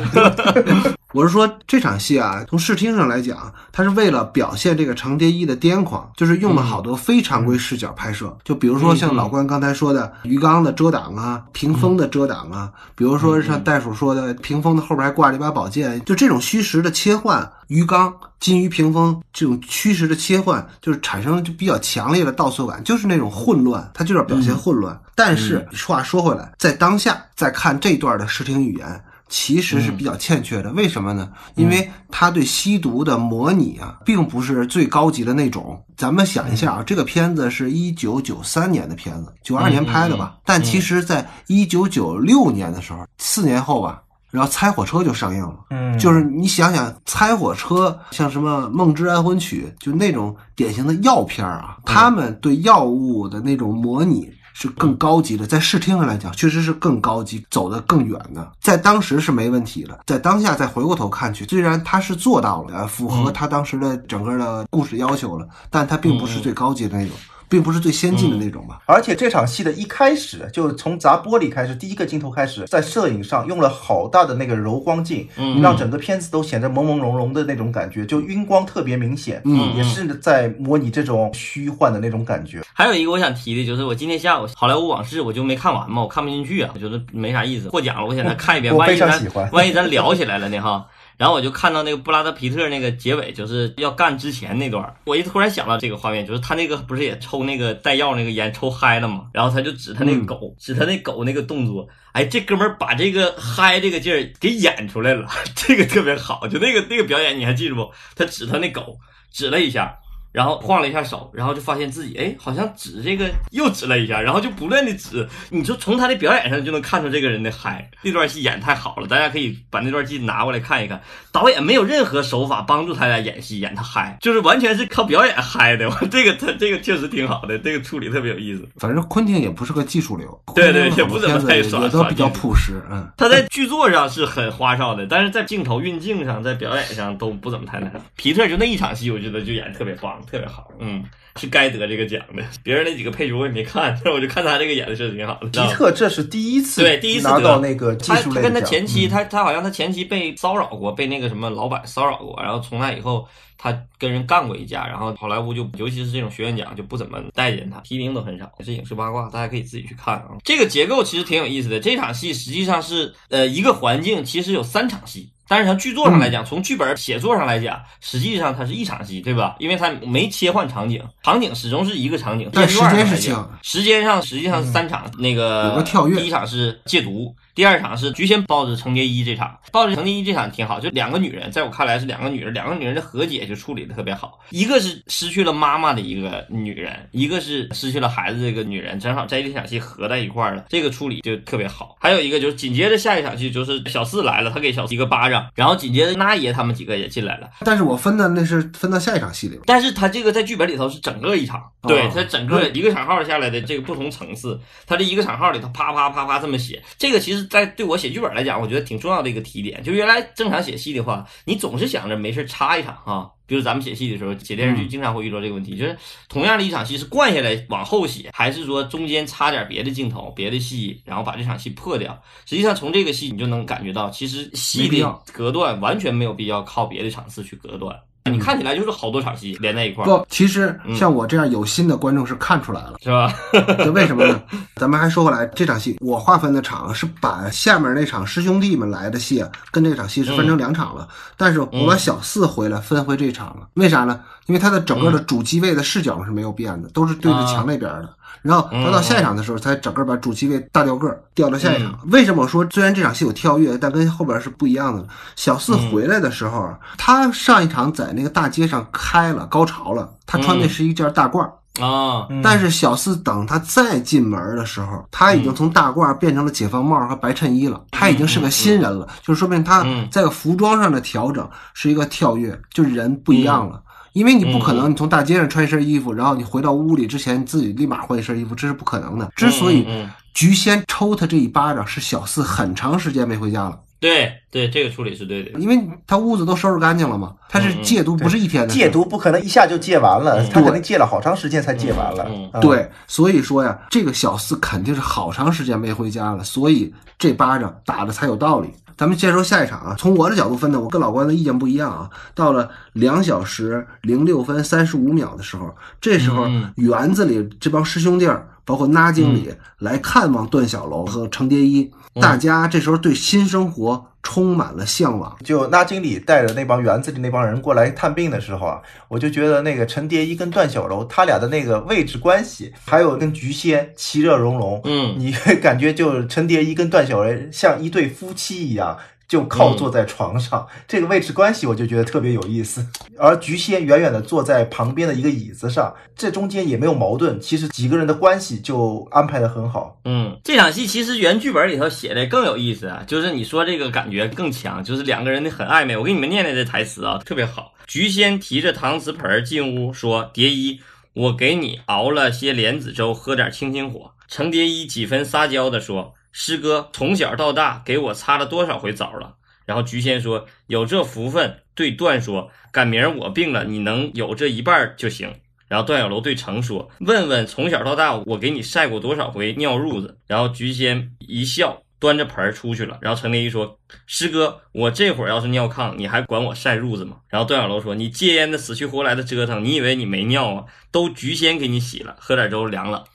我是说这场戏啊，从视听上来讲，它是为了表现这个程蝶衣的癫狂，就是用了好多非常规视角拍摄，就比如说像老关刚才说的鱼缸的遮挡啊，屏风的遮挡啊，比如说像袋鼠说的屏风的后边还挂着一把宝剑，就这种虚实的切换，鱼缸、金鱼屏风这种虚实的切换，就是产生就比较强烈的倒错感，就是那种混乱，它就是要表现混乱。但是话说回来，在当下再看这段的视听语言。其实是比较欠缺的，为什么呢？因为他对吸毒的模拟啊，并不是最高级的那种。咱们想一下啊，这个片子是一九九三年的片子，九二年拍的吧？但其实在一九九六年的时候，四年后吧，然后《猜火车》就上映了。嗯，就是你想想，《猜火车》像什么《梦之安魂曲》，就那种典型的药片儿啊，他们对药物的那种模拟。是更高级的，在视听上来讲，确实是更高级，走得更远的。在当时是没问题的，在当下再回过头看去，虽然他是做到了，呃，符合他当时的整个的故事要求了，但他并不是最高级的那种，并不是最先进的那种吧。而且这场戏的一开始，就从砸玻璃开始，第一个镜头开始，在摄影上用了好大的那个柔光镜，嗯让整个片子都显得朦朦胧胧的那种感觉，就晕光特别明显，嗯也是在模拟这种虚幻的那种感觉。还有一个我想提的就是，我今天下午《好莱坞往事》我就没看完嘛，我看不进去啊，我觉得没啥意思。获奖了，我想再看一遍，万一咱常喜欢万一咱聊起来了呢哈。然后我就看到那个布拉德皮特那个结尾，就是要干之前那段，我一突然想到这个画面，就是他那个不是也抽那个带药那个烟抽嗨了吗？然后他就指他那个狗，指他那狗那个动作，哎，这哥们儿把这个嗨这个劲儿给演出来了，这个特别好，就那个那个表演你还记住不？他指他那狗，指了一下。然后晃了一下手，然后就发现自己哎，好像指这个又指了一下，然后就不断的指。你说从他的表演上就能看出这个人的嗨，这段戏演太好了，大家可以把那段戏拿过来看一看。导演没有任何手法帮助他俩演戏，演他嗨，就是完全是靠表演嗨的。这个他这个确实挺好的，这个处理特别有意思。反正昆汀也不是个技术流，对对也不怎么太耍也都比较朴实，嗯。他在剧作上是很花哨的，但是在镜头运镜上，在表演上都不怎么太那啥。皮特就那一场戏，我觉得就演得特别棒，特别好，嗯，是该得这个奖的。别人那几个配角我也没看，但 是我就看他这个演的确实挺好的。皮特这是第一次对第一次拿得到那个技他他跟他前妻，他他好像他前妻被骚扰过，被那个什么老板骚扰过，然后从那以后他跟人干过一架，然后好莱坞就尤其是这种学院奖就不怎么待见他，提名都很少。这影视八卦大家可以自己去看啊。这个结构其实挺有意思的，这场戏实际上是呃一个环境其实有三场戏。但是从剧作上来讲，从剧本写作上来讲，实际上它是一场戏，对吧？因为它没切换场景，场景始终是一个场景。但时间是清时间上实际上是三场，那个有个跳跃第一场是戒毒，第二场是菊仙抱着程蝶衣这场，抱着程蝶衣这场挺好，就两个女人，在我看来是两个女人，两个女人的和解就处理的特别好，一个是失去了妈妈的一个女人，一个是失去了孩子这个女人，正好在这场戏合在一块儿了，这个处理就特别好。还有一个就是紧接着下一场戏就是小四来了，他给小四一个巴掌，然后紧接着那爷他们几个也进来了。但是我分的那是分到下一场戏里了。但是他这个在剧本里头是整个一场，对哦他整个一个场号下来的这个不同层次，他这一个场号里头啪啪啪啪这么写，这个其实，在对我写剧本来讲，我觉得挺重要的一个提点。就原来正常写戏的话，你总是想着没事插一场啊，比如咱们写戏的时候，写电视剧经常会遇到这个问题，就是同样的一场戏是灌下来往后写，还是说中间插点别的镜头、别的戏，然后把这场戏破掉。实际上从这个戏你就能感觉到，其实戏的隔断完全没有必要靠别的场次去隔断。你看起来就是好多场戏连在一块儿，不，其实嗯像我这样有心的观众是看出来了。是吧？这为什么呢？咱们还说回来，这场戏我划分的场是把下面那场师兄弟们来的戏啊，跟这场戏是分成两场了。但是我把小四回来分回这场了，为啥呢？因为它的整个的主机位的视角是没有变的，都是对着墙那边的。然后他到下一场的时候，才整个把主机位大调个儿调到下一场。为什么我说虽然这场戏有跳跃，但跟后边是不一样的呢？小四回来的时候啊，他上一场在那个大街上开了高潮了，他穿的是一件大褂儿。啊，嗯但是小四等他再进门的时候，他已经从大褂变成了解放帽和白衬衣了，他已经是个新人了，就是说明他嗯在服装上的调整是一个跳跃，就是人不一样了。因为你不可能，你从大街上穿一身衣服，然后你回到屋里之前，你自己立马换一身衣服，这是不可能的。之所以菊仙抽他这一巴掌，是小四很长时间没回家了，对对，这个处理是对的。因为他屋子都收拾干净了嘛。他是戒毒，不是一天的事戒毒不可能一下就戒完了，他肯定戒了好长时间才戒完了嗯。嗯，对，所以说呀，这个小四肯定是好长时间没回家了，所以这巴掌打的才有道理。咱们接着说下一场啊，从我的角度分呢，我跟老关的意见不一样啊。到了两小时零六分三十五秒的时候，这时候嗯园子里这帮师兄弟儿，包括那经理来看望段小楼和程蝶衣，大家这时候对新生活充满了向往。就那经理带着那帮园子里那帮人过来探病的时候啊，我就觉得那个陈蝶衣跟段小楼他俩的那个位置关系，还有跟菊仙其乐融融，嗯你会 感觉就陈蝶衣跟段小楼像一对夫妻一样。就靠坐在床上，这个位置关系我就觉得特别有意思。而菊仙远远的坐在旁边的一个椅子上，这中间也没有矛盾，其实几个人的关系就安排的很好。嗯，这场戏其实原剧本里头写的更有意思啊，就是你说这个感觉更强，就是两个人的很暧昧。我给你们念念这台词啊，特别好。菊仙提着搪瓷盆儿进屋说：“蝶衣，我给你熬了些莲子粥，喝点清清火。”程蝶衣几分撒娇的说：“师哥从小到大给我擦了多少回澡了？”然后菊仙说：“有这福分。”对段说：“赶明儿我病了，你能有这一半就行。”然后段小楼对程说：“问问从小到大我给你晒过多少回尿褥子？”然后菊仙一笑，端着盆儿出去了。然后程蝶衣说：“师哥，我这会儿要是尿炕，你还管我晒褥子吗？”然后段小楼说：“你戒烟的死去活来的折腾，你以为你没尿啊？都菊仙给你洗了，喝点粥凉了。”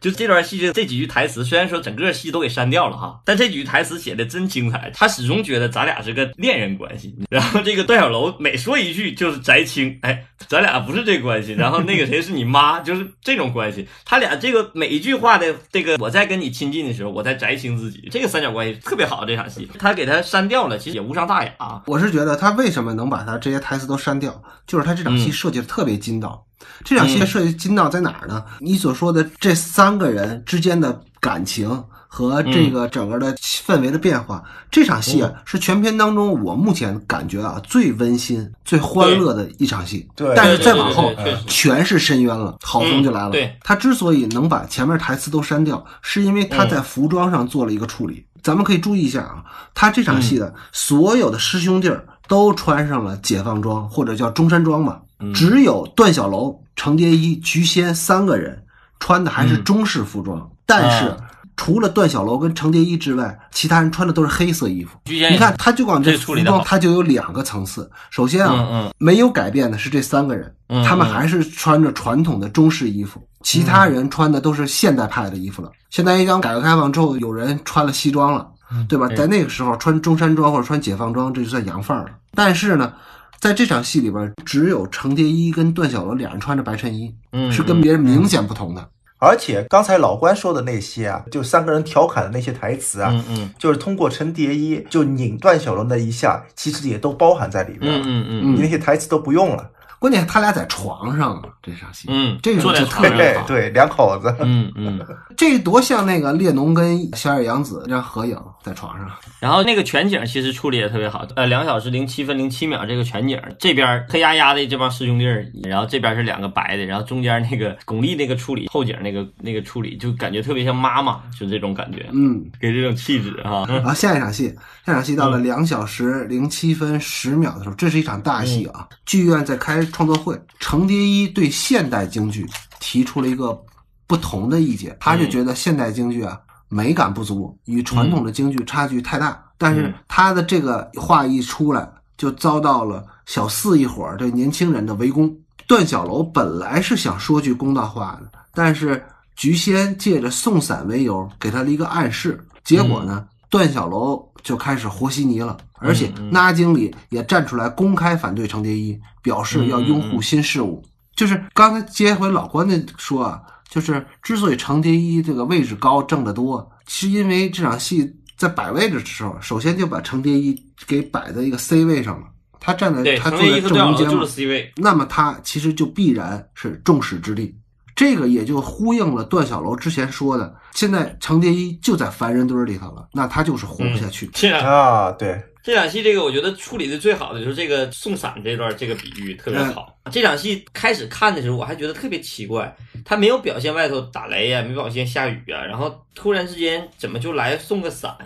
就这段戏这这几句台词，虽然说整个戏都给删掉了哈，但这几句台词写的真精彩。他始终觉得咱俩是个恋人关系。然后这个段小楼每说一句就是翟青，哎，咱俩不是这关系。然后那个谁是你妈，就是这种关系。他俩这个每一句话的这个，我在跟你亲近的时候，我在翟青自己，这个三角关系特别好。这场戏他给他删掉了，其实也无伤大雅。我是觉得他为什么能把他这些台词都删掉，就是他这场戏嗯设计的特别筋道。这场戏的设计筋道在哪儿呢？你所说的这三个人之间的感情和这个整个的氛围的变化，这场戏啊是全片当中我目前感觉啊最温馨、最欢乐的一场戏。对但是再往后全是深渊了，好风就来了。嗯对他之所以能把前面台词都删掉，是因为他在服装上做了一个处理。咱们可以注意一下啊，他这场戏的所有的师兄弟儿都穿上了解放装，或者叫中山装吧。只有段小楼、程蝶衣、菊仙三个人穿的还是中式服装，但是啊除了段小楼跟程蝶衣之外，其他人穿的都是黑色衣服。你看，他就光这服装，他就有两个层次。首先啊，嗯嗯没有改变的是这三个人，嗯他们还是穿着传统的中式衣服，其他人穿的都是现代派的衣服了。现在一讲改革开放之后，有人穿了西装了，对吧？在那个时候穿中山装或者穿解放装，这就算洋范儿了。但是呢，在这场戏里边，只有程蝶衣跟段小楼两人穿着白衬衣，嗯是跟别人明显不同的。而且刚才老关说的那些啊，就三个人调侃的那些台词啊，嗯嗯就是通过陈蝶衣就拧段小楼那一下，其实也都包含在里边了。嗯嗯嗯你那些台词都不用了。关键他俩在床上啊，这场戏，嗯，这个就特床上好对对，两口子。嗯嗯。这多像那个列侬跟小野洋子这样合影在床上。然后那个全景其实处理也特别好，呃，两小时零七分零七秒这个全景，这边黑压压的这帮师兄弟，然后这边是两个白的，然后中间那个巩俐那个处理后景那个那个处理，就感觉特别像妈妈，就这种感觉，嗯，给这种气质哈。然后下一场戏，下一场戏到了两小时零七分十秒的时候，这是一场大戏啊！剧院在开创作会，程蝶衣对现代京剧提出了一个不同的意见，他就觉得现代京剧啊美感不足，与传统的京剧差距太大。但是他的这个话一出来，就遭到了小四一伙儿这年轻人的围攻。段小楼本来是想说句公道话的，但是菊仙借着送伞为由给他了一个暗示，结果呢，段小楼就开始和稀泥了，而且那经理也站出来公开反对程蝶衣，表示要拥护新事物。就是刚才接回老关的说啊，就是之所以程蝶衣这个位置高挣得多，是因为这场戏在摆位置的时候，首先就把程蝶衣给摆在一个 C 位上了，他站在，他坐在正中间嘛是 C 位，那么他其实就必然是众矢之的。这个也就呼应了段小楼之前说的，现在程蝶衣就在凡人堆儿里头了，那他就是活不下去。这样啊，对，这场戏，这个我觉得处理的最好的就是这个送伞这段，这个比喻特别好。这场戏开始看的时候，我还觉得特别奇怪，他没有表现外头打雷呀、没表现下雨啊，然后突然之间怎么就来送个伞？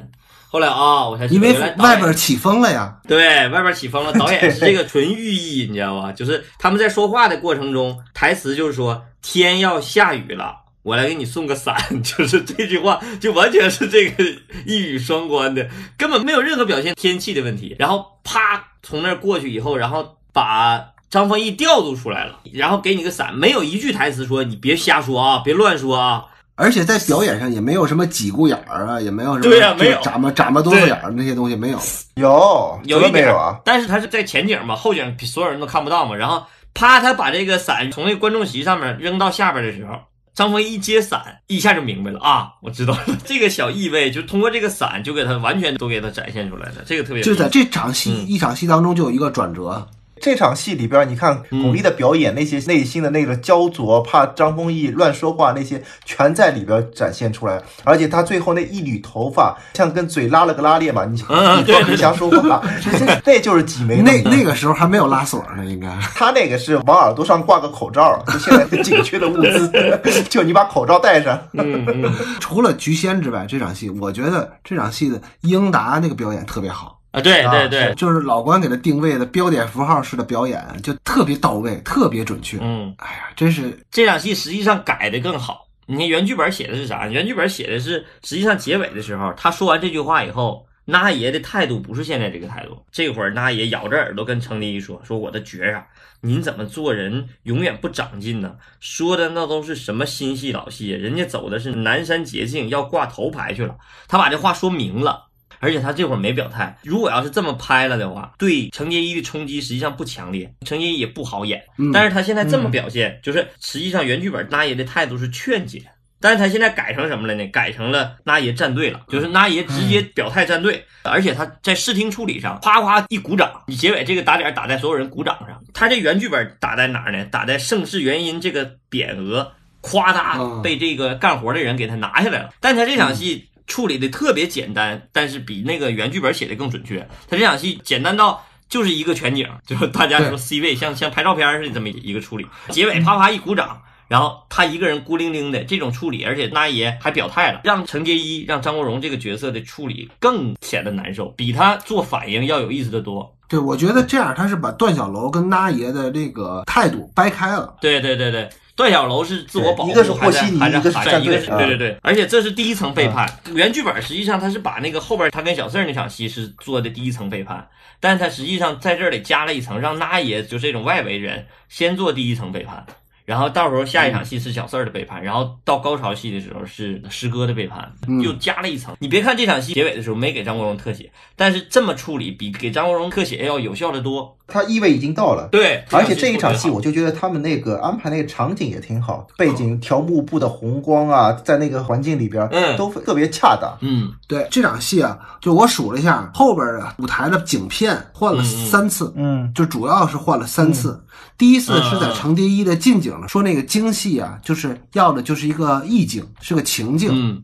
后来啊、我才知因为外边起风了呀，对外边起风了，导演是这个纯寓意，你知道吧？就是他们在说话的过程中，台词就是说天要下雨了。我来给你送个伞，就是这句话，就完全是这个一语双关的，根本没有任何表现天气的问题。然后啪从那儿过去以后，然后把张丰毅调度出来了，然后给你个伞，没有一句台词说你别瞎说啊，别乱说啊。而且在表演上也没有什么挤骨眼儿啊，也没有什么对呀没有眨巴眨巴多少眼儿那些东西没有。有有一点怎么没有啊？但是他是在前景嘛，后景所有人都看不到嘛。然后啪，他把这个伞从那观众席上面扔到下边的时候，张丰毅一接伞，一下就明白了啊，我知道了。这个小意味就通过这个伞就给他完全都给他展现出来了，这个特别有就在这场戏、嗯一场戏当中就有一个转折，这场戏里边，你看嗯巩俐的表演，那些内心的那个焦灼，怕张丰毅乱说话，那些全在里边展现出来。而且他最后那一缕头发，像跟嘴拉了个拉链嘛，你 你放你瞎说话，那就是挤眉。那那个时候还没有拉锁呢，应该。他那个是往耳朵上挂个口罩，就现在紧缺的物资，就你把口罩戴上。嗯嗯，除了菊仙之外，这场戏我觉得这场戏的英达那个表演特别好，啊，对对啊对，就是老关给他定位的标点符号式的表演，就特别到位，特别准确。嗯。哎呀，真是这场戏实际上改的更好。你看原剧本写的是啥？原剧本写的是，实际上结尾的时候，他说完这句话以后，那爷的态度不是现在这个态度。这会儿那爷咬着耳朵跟程蝶衣说：“说我的爵啊，您怎么做人永远不长进呢？说的那都是什么新戏老戏？人家走的是南山捷径，要挂头牌去了。他把这话说明了。”而且他这会儿没表态，如果要是这么拍了的话，对程蝶衣的冲击实际上不强烈，程蝶衣也不好演。嗯但是他现在这么表现，就是实际上原剧本那爷的态度是劝解，但是他现在改成什么了呢？改成了那爷站队了，就是那爷直接表态站队，而且他在视听处理上夸夸一鼓掌，你结尾这个打点打在所有人鼓掌上。他这原剧本打在哪儿呢？打在盛世元音这个匾额，夸嗒嗯被这个干活的人给他拿下来了。但他这场戏。处理的特别简单，但是比那个原剧本写的更准确。他这场戏简单到就是一个全景，就是大家说 C 位，像像拍照片似的这么一个处理。结尾啪啪一鼓掌，然后他一个人孤零零的这种处理，而且那爷还表态了，让程蝶衣、让张国荣这个角色的处理更显得难受，比他做反应要有意思的多。对，我觉得这样他是把段小楼跟那爷的这个态度掰开了。对对对对，段小楼是自我保护，一个是还在和稀泥还在一个是还在一个是站队啊对对对，而且这是第一层背叛。原剧本实际上他是把那个后边他跟小四儿那场戏是做的第一层背叛，但是他实际上在这里加了一层，让那爷就这种外围人先做第一层背叛。然后到时候下一场戏是小四儿的背叛，然后到高潮戏的时候是师哥的背叛，嗯又加了一层。你别看这场戏结尾的时候没给张国荣特写，但是这么处理比给张国荣特写要有效的多。他意味已经到了。对，而且这一场戏，我就觉得他们那个安排那个场景也挺好，背景调幕布的红光啊，在那个环境里边，嗯都特别恰当。嗯对这场戏啊，就我数了一下，后边的舞台的景片换了三次，嗯，就主要是换了三次。第一次是在程蝶衣的近景了，说那个京戏啊，就是要的就是一个意境，是个情境。嗯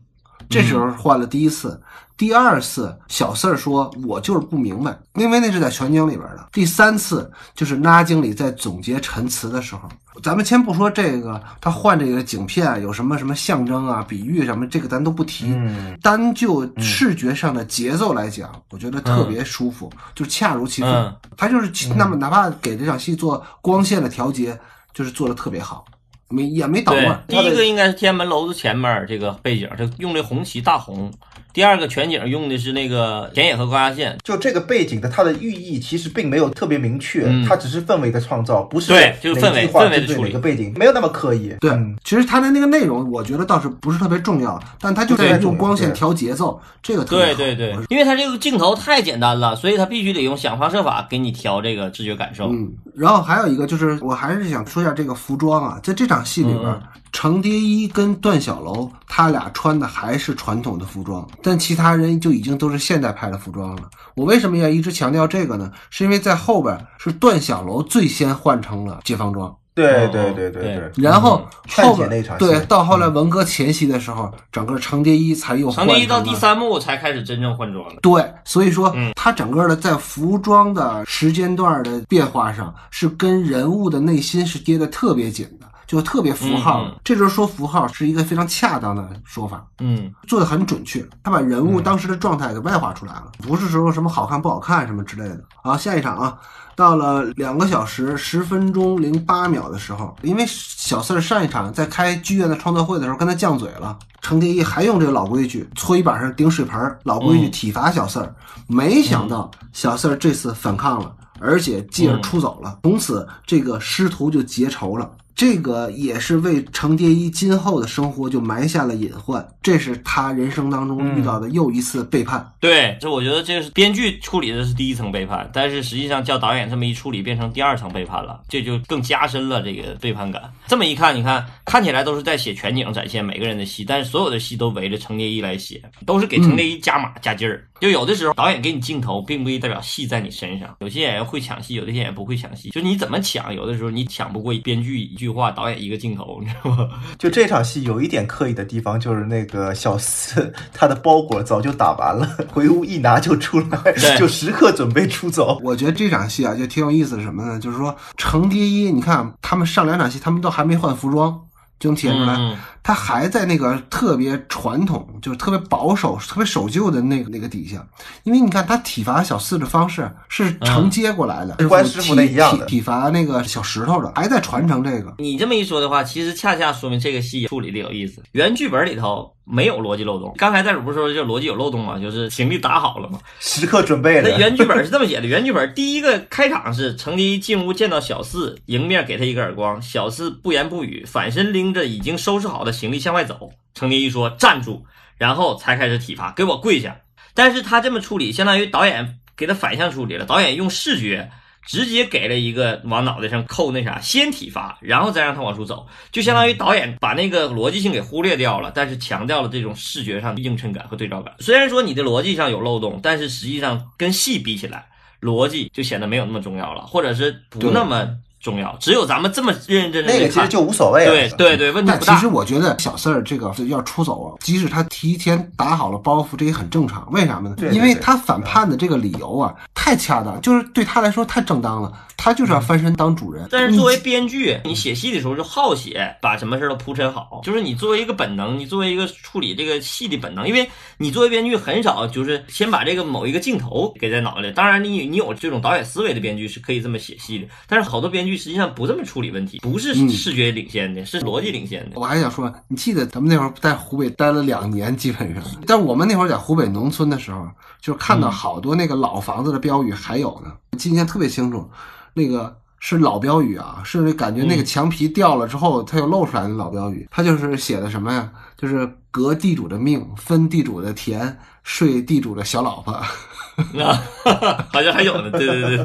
这时候换了第一次，第二次小四儿说：“我就是不明白，因为那是在全景里边的。”第三次就是那经理在总结陈词的时候，咱们先不说这个，他换这个景片有什么什么象征啊、比喻什么，这个咱都不提。嗯单就视觉上的节奏来讲，我觉得特别舒服，就恰如其分。嗯他就是那么哪怕给这场戏做光线的调节，就是做的特别好，没也没捣对乱，。第一个应该是天安门楼子前面这个背景，就用的红旗大红。第二个全景用的是那个田野和高压线，就这个背景的它的寓意其实并没有特别明确，嗯。它只是氛围的创造，不是对就是氛围哪句话氛围的处理。针对哪个背景没有那么刻意。对嗯，其实它的那个内容，我觉得倒是不是特别重要，但它就不太重要在用光线调节奏，这个特别好。对对对，因为它这个镜头太简单了，所以它必须得用想方设法给你调这个视觉感受。嗯，然后还有一个就是，我还是想说一下这个服装啊，在这场戏里边，嗯。程蝶衣跟段小楼他俩穿的还是传统的服装，但其他人就已经都是现代派的服装了。我为什么要一直强调这个呢？是因为在后边是段小楼最先换成了解放装，对嗯对对对对。对，然后后边解那场对，到后来文革前夕的时候，整个程蝶衣才又换程蝶衣到第三幕才开始真正换装的。对，所以说嗯。它整个的在服装的时间段的变化上，是跟人物的内心是贴的特别紧的，就特别符号。这就是说符号是一个非常恰当的说法，嗯，做的很准确。他把人物当时的状态给外化出来了，不是说什么好看不好看什么之类的。好，下一场啊。到了两个小时十分钟零八秒的时候，因为小四儿上一场在开剧院的创作会的时候跟他犟嘴了，程蝶衣还用这个老规矩，搓衣板上顶水盆儿，老规矩嗯体罚小四儿。没想到小四儿这次反抗了，而且继而出走了，从此这个师徒就结仇了。这个也是为程蝶衣今后的生活就埋下了隐患，这是他人生当中遇到的又一次背叛。对，这我觉得这是编剧处理的是第一层背叛，但是实际上叫导演这么一处理，变成第二层背叛了，这就更加深了这个背叛感。这么一看，你看看起来都是在写全景展现每个人的戏，但是所有的戏都围着程蝶衣来写，都是给程蝶衣加码加劲儿。就有的时候导演给你镜头，并不一定代表戏在你身上。有些演员会抢戏，有的演员不会抢戏，就你怎么抢，有的时候你抢不过编剧一句话，导演一个镜头，你知道吗？就这场戏有一点刻意的地方，就是那个小四他的包裹早就打完了，回屋一拿就出来，就时刻准备出走。我觉得这场戏啊，就挺有意思的，什么呢？就是说程蝶衣，你看他们上两场戏，他们都还没换服装，就能体现出来，嗯他还在那个特别传统，就是特别保守、特别守旧的那个那个底下。因为你看他体罚小四的方式是承接过来的，跟关师傅那一样的体体罚那个小石头的，还在传承这个。你这么一说的话，其实恰恰说明这个戏处理的有意思。原剧本里头没有逻辑漏洞。刚才袋鼠不是说就逻辑有漏洞吗？就是行李打好了吗？时刻准备那着。原剧本是这么写的：原剧本第一个开场是程蝶衣进屋见到小四，迎面给他一个耳光，小四不言不语，反身拎着已经收拾好的行李向外走。程蝶衣说站住，然后才开始体罚，给我跪下。但是他这么处理，相当于导演给他反向处理了，导演用视觉。直接给了一个往脑袋上扣那啥，先体罚，然后再让他往出走，就相当于导演把那个逻辑性给忽略掉了，但是强调了这种视觉上的映衬感和对照感。虽然说你的逻辑上有漏洞，但是实际上跟戏比起来，逻辑就显得没有那么重要了，或者是不那么重要。只有咱们这么认认真真地看那个其实就无所谓了。对对对，问题不大但其实。我觉得小四儿这个要出走啊，即使他提前打好了包袱，这也很正常。为啥呢？对对因为他反叛的这个理由啊，太恰当，就是对他来说太正当了。他就是要翻身当主人。你但是作为编剧，你写戏的时候就好写，把什么事儿都铺陈好，就是你作为一个本能，你作为一个处理这个戏的本能，因为你作为编剧很少就是先把这个某一个镜头给在脑袋里。当然你，你有这种导演思维的编剧是可以这么写戏的，但是好多编剧实际上不这么处理问题，不是嗯视觉领先的，是逻辑领先的。我还想说，你记得咱们那会儿在湖北待了两年，基本上，但我们那会儿在湖北农村的时候，就看到好多那个老房子的标语还有呢，今天特别清楚，那个。是老标语啊，是那感觉那个墙皮掉了之后，它又露出来的老标语。它就是写的什么呀？就是革地主的命，分地主的田，睡地主的小老婆。啊，好像还有呢，对对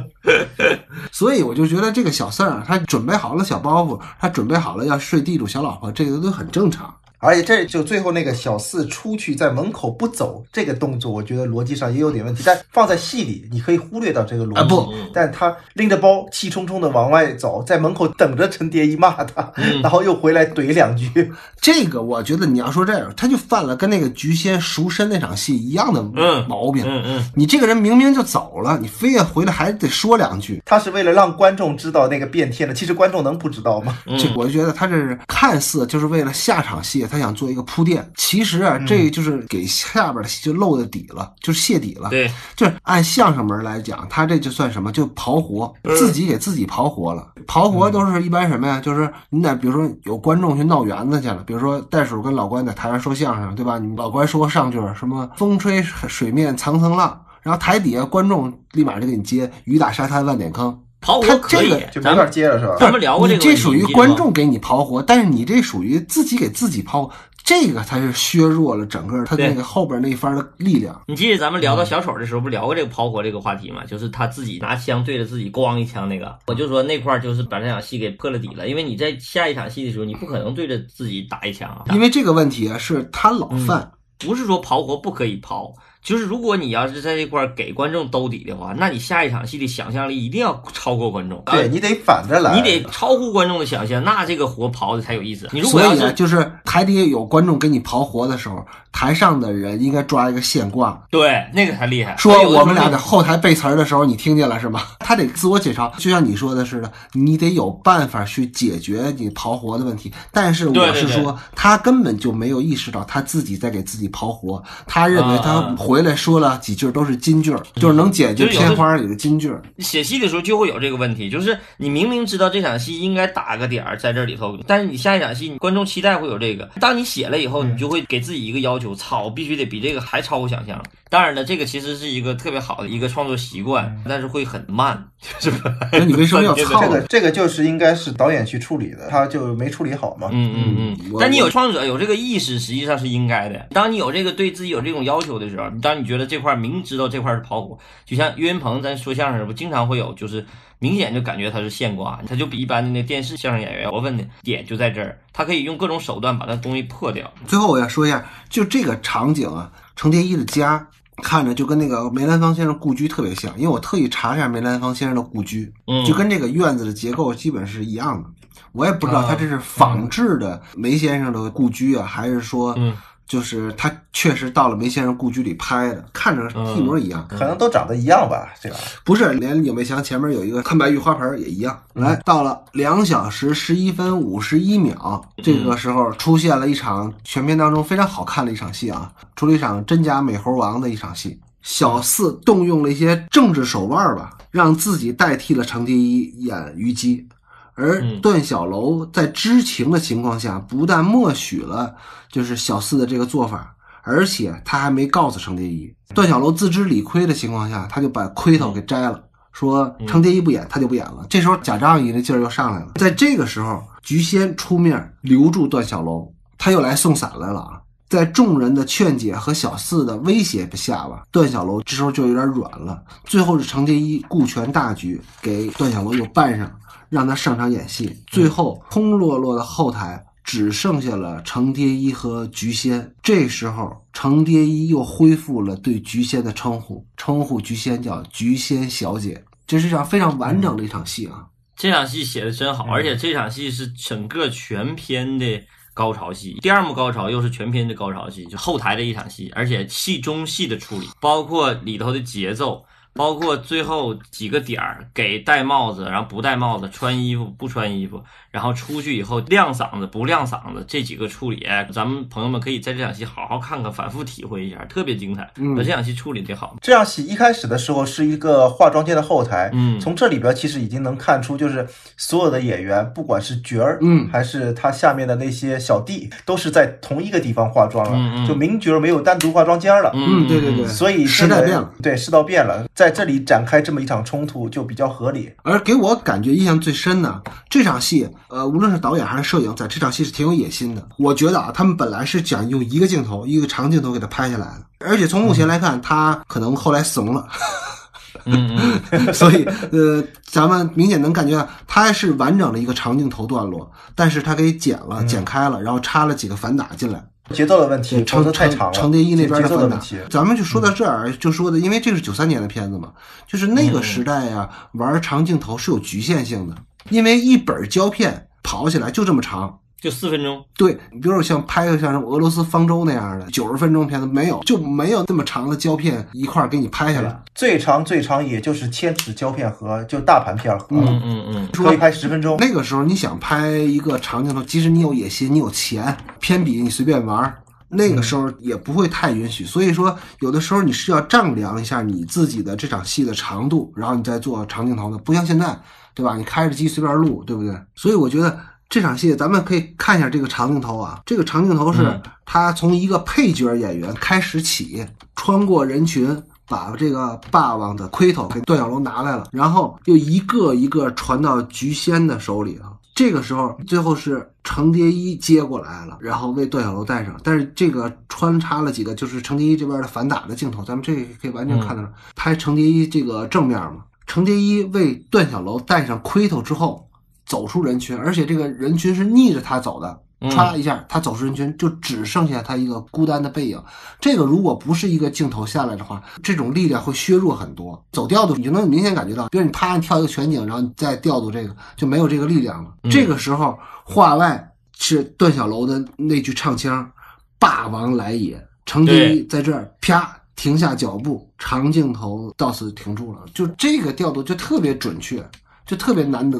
对，所以我就觉得这个小四儿啊，他准备好了小包袱，他准备好了要睡地主小老婆，这个都很正常。而且这就最后那个小四出去在门口不走这个动作，我觉得逻辑上也有点问题。但放在戏里，你可以忽略到这个逻辑。啊不但他拎着包气冲冲的往外走，在门口等着陈蝶衣骂他，然后又回来怼两句。这个我觉得你要说这样，他就犯了跟那个菊仙赎身那场戏一样的嗯毛病。嗯嗯，你这个人明明就走了，你非要回来还得说两句，他是为了让观众知道那个变天的，其实观众能不知道吗？这我就觉得他这是看似就是为了下场戏，他想做一个铺垫，其实啊，这就是给下边的戏就露的底了，就是泄底了。对，就是按相声门来讲，他这就算什么？就刨活，自己给自己刨活了。刨活都是一般什么呀？就是你得比如说有观众去闹园子去了，比如说袋鼠跟老关在台上说相声，对吧？你老关说上句什么“风吹水面层层浪”，然后台底下观众立马就给你接“雨打沙滩万点坑刨他活可以这个，就没法咱们接了是吧？咱们聊过这个问题，这属于观众给你刨活，但是你这属于自己给自己刨，这个才是削弱了整个他那个后边那一番的力量。你记得咱们聊到小丑的时候，不聊过这个刨活这个话题吗？就是他自己拿枪对着自己咣一枪那个，我就说那块儿就是把那场戏给破了底了，因为你在下一场戏的时候，你不可能对着自己打一枪啊，因为这个问题啊，是他老犯。不是说刨活不可以刨，就是如果你要是在这块儿给观众兜底的话，那你下一场戏的想象力一定要超过观众，对你得反着来，你得超乎观众的想象，那这个活刨的才有意思。你如果所以啊，要是就是台底下有观众给你刨活的时候，台上的人应该抓一个线挂，对那个才厉害。说我们俩在后台背词儿的时候，你听见了是吗？他得自我解嘲，就像你说的似的，你得有办法去解决你刨活的问题。但是对对对我是说，他根本就没有意识到他自己在给自己刨活，他认为他啊啊回来说了几句都是金句儿，就是能解决片花里的金句儿。写戏的时候就会有这个问题，就是你明明知道这场戏应该打个点儿在这里头，但是你下一场戏，观众期待会有这个。当你写了以后，你就会给自己一个要求，操，必须得比这个还超乎想象。当然了，这个其实是一个特别好的一个创作习惯，但是会很慢，是吧？那你为什么要 操这个这个就是应该是导演去处理的，他就没处理好嘛。嗯嗯嗯但你有创作者有这个意识，实际上是应该的。当你有这个对自己有这种要求的时候，当你觉得这块儿明知道这块儿是跑火，就像岳云鹏咱说相声不经常会有，就是明显就感觉他是现挂，他就比一般的那电视相声演员过分的点就在这儿，他可以用各种手段把那东西破掉。最后我要说一下，就这个场景啊，程蝶衣的家看着就跟那个梅兰芳先生故居特别像，因为我特意查了一下梅兰芳先生的故居，嗯就跟这个院子的结构基本是一样的。我也不知道他这是仿制的梅先生的故居啊，还是说嗯就是他确实到了梅先生故居里拍的，看着一模一样。可能都长得一样吧，这个不是，连影壁墙前面有一个看白玉花盆也一样。来到了两小时十一分五十一秒，这个时候出现了一场全片当中非常好看的一场戏啊，出了一场真假美猴王的一场戏。小四动用了一些政治手腕吧，让自己代替了程蝶衣演虞姬，而段小楼在知情的情况下，不但默许了就是小四的这个做法，而且他还没告诉程蝶衣。段小楼自知理亏的情况下，他就把盔头给摘了，说程蝶衣不演，他就不演了。这时候贾仗义那劲儿又上来了，在这个时候，菊仙出面留住段小楼，他又来送伞来了啊。在众人的劝解和小四的威胁下吧，段小楼这时候就有点软了。最后是程蝶衣顾全大局，给段小楼又扮上，让他上场演戏。最后空落落的后台只剩下了程蝶衣和菊仙。这时候，程蝶衣又恢复了对菊仙的称呼，称呼菊仙叫菊仙小姐。这是一场非常完整的一场戏啊！这场戏写的真好，而且这场戏是整个全片的高潮戏，第二幕高潮又是全片的高潮戏，就后台的一场戏，而且戏中戏的处理，包括里头的节奏，包括最后几个点儿给戴帽子，然后不戴帽子，穿衣服不穿衣服，然后出去以后亮嗓子不亮嗓子，这几个处理，哎，咱们朋友们可以在这场戏好好看看，反复体会一下，特别精彩。嗯那这场戏处理的好，这样戏一开始的时候是一个化妆间的后台，嗯从这里边其实已经能看出，就是所有的演员，不管是角儿，嗯还是他下面的那些小弟，都是在同一个地方化妆了，嗯嗯就名角儿没有单独化妆间了。嗯对对对所以时代变了，对，世道变了，在这里展开这么一场冲突就比较合理。而给我感觉印象最深的这场戏，呃，无论是导演还是摄影，在这场戏是挺有野心的。我觉得啊，他们本来是想用一个镜头，一个长镜头给它拍下来的，而且从目前来看，他可能后来怂了。嗯嗯 所以，呃，咱们明显能感觉到，它是完整的一个长镜头段落，但是它给剪了、剪开了，然后插了几个反打进来。节奏的问题，否程则太长了。程程蝶衣那边的反打节奏的问题，，咱们就说到这儿，就说的，因为这是九三年的片子嘛，就是那个时代呀、玩长镜头是有局限性的，因为一本胶片跑起来就这么长。就四分钟，对，你比如说像拍个像什么俄罗斯方舟那样的九十分钟片子，没有就没有那么长的胶片一块儿给你拍下来。最长最长也就是千尺胶片盒，就大盘片盒，嗯嗯嗯，可以拍十分钟。那个时候你想拍一个长镜头，即使你有野心，你有钱，偏比你随便玩儿，那个时候也不会太允许。所以说，有的时候你是要丈量一下你自己的这场戏的长度，然后你再做长镜头的，不像现在，对吧？你开着机随便录，对不对？所以我觉得。这场戏咱们可以看一下这个长镜头啊，这个长镜头是嗯他从一个配角演员开始起，穿过人群，把这个霸王的盔头给段小楼拿来了，然后又一个一个传到菊仙的手里头。这个时候，最后是程蝶衣接过来了，然后为段小楼戴上。但是这个穿插了几个就是程蝶衣这边的反打的镜头，咱们这个可以完全看到，拍程蝶衣这个正面嘛。程蝶衣为段小楼戴上盔头之后，走出人群，而且这个人群是逆着他走的，歘一下，他走出人群，就只剩下他一个孤单的背影。这个如果不是一个镜头下来的话，这种力量会削弱很多。走调度，你就能明显感觉到，比如你啪你跳一个全景，然后你再调度这个，就没有这个力量了。这个时候，画外是段小楼的那句唱腔：“霸王来也。”程蝶衣在这儿啪停下脚步，长镜头到此停住了。就这个调度就特别准确。就特别难得，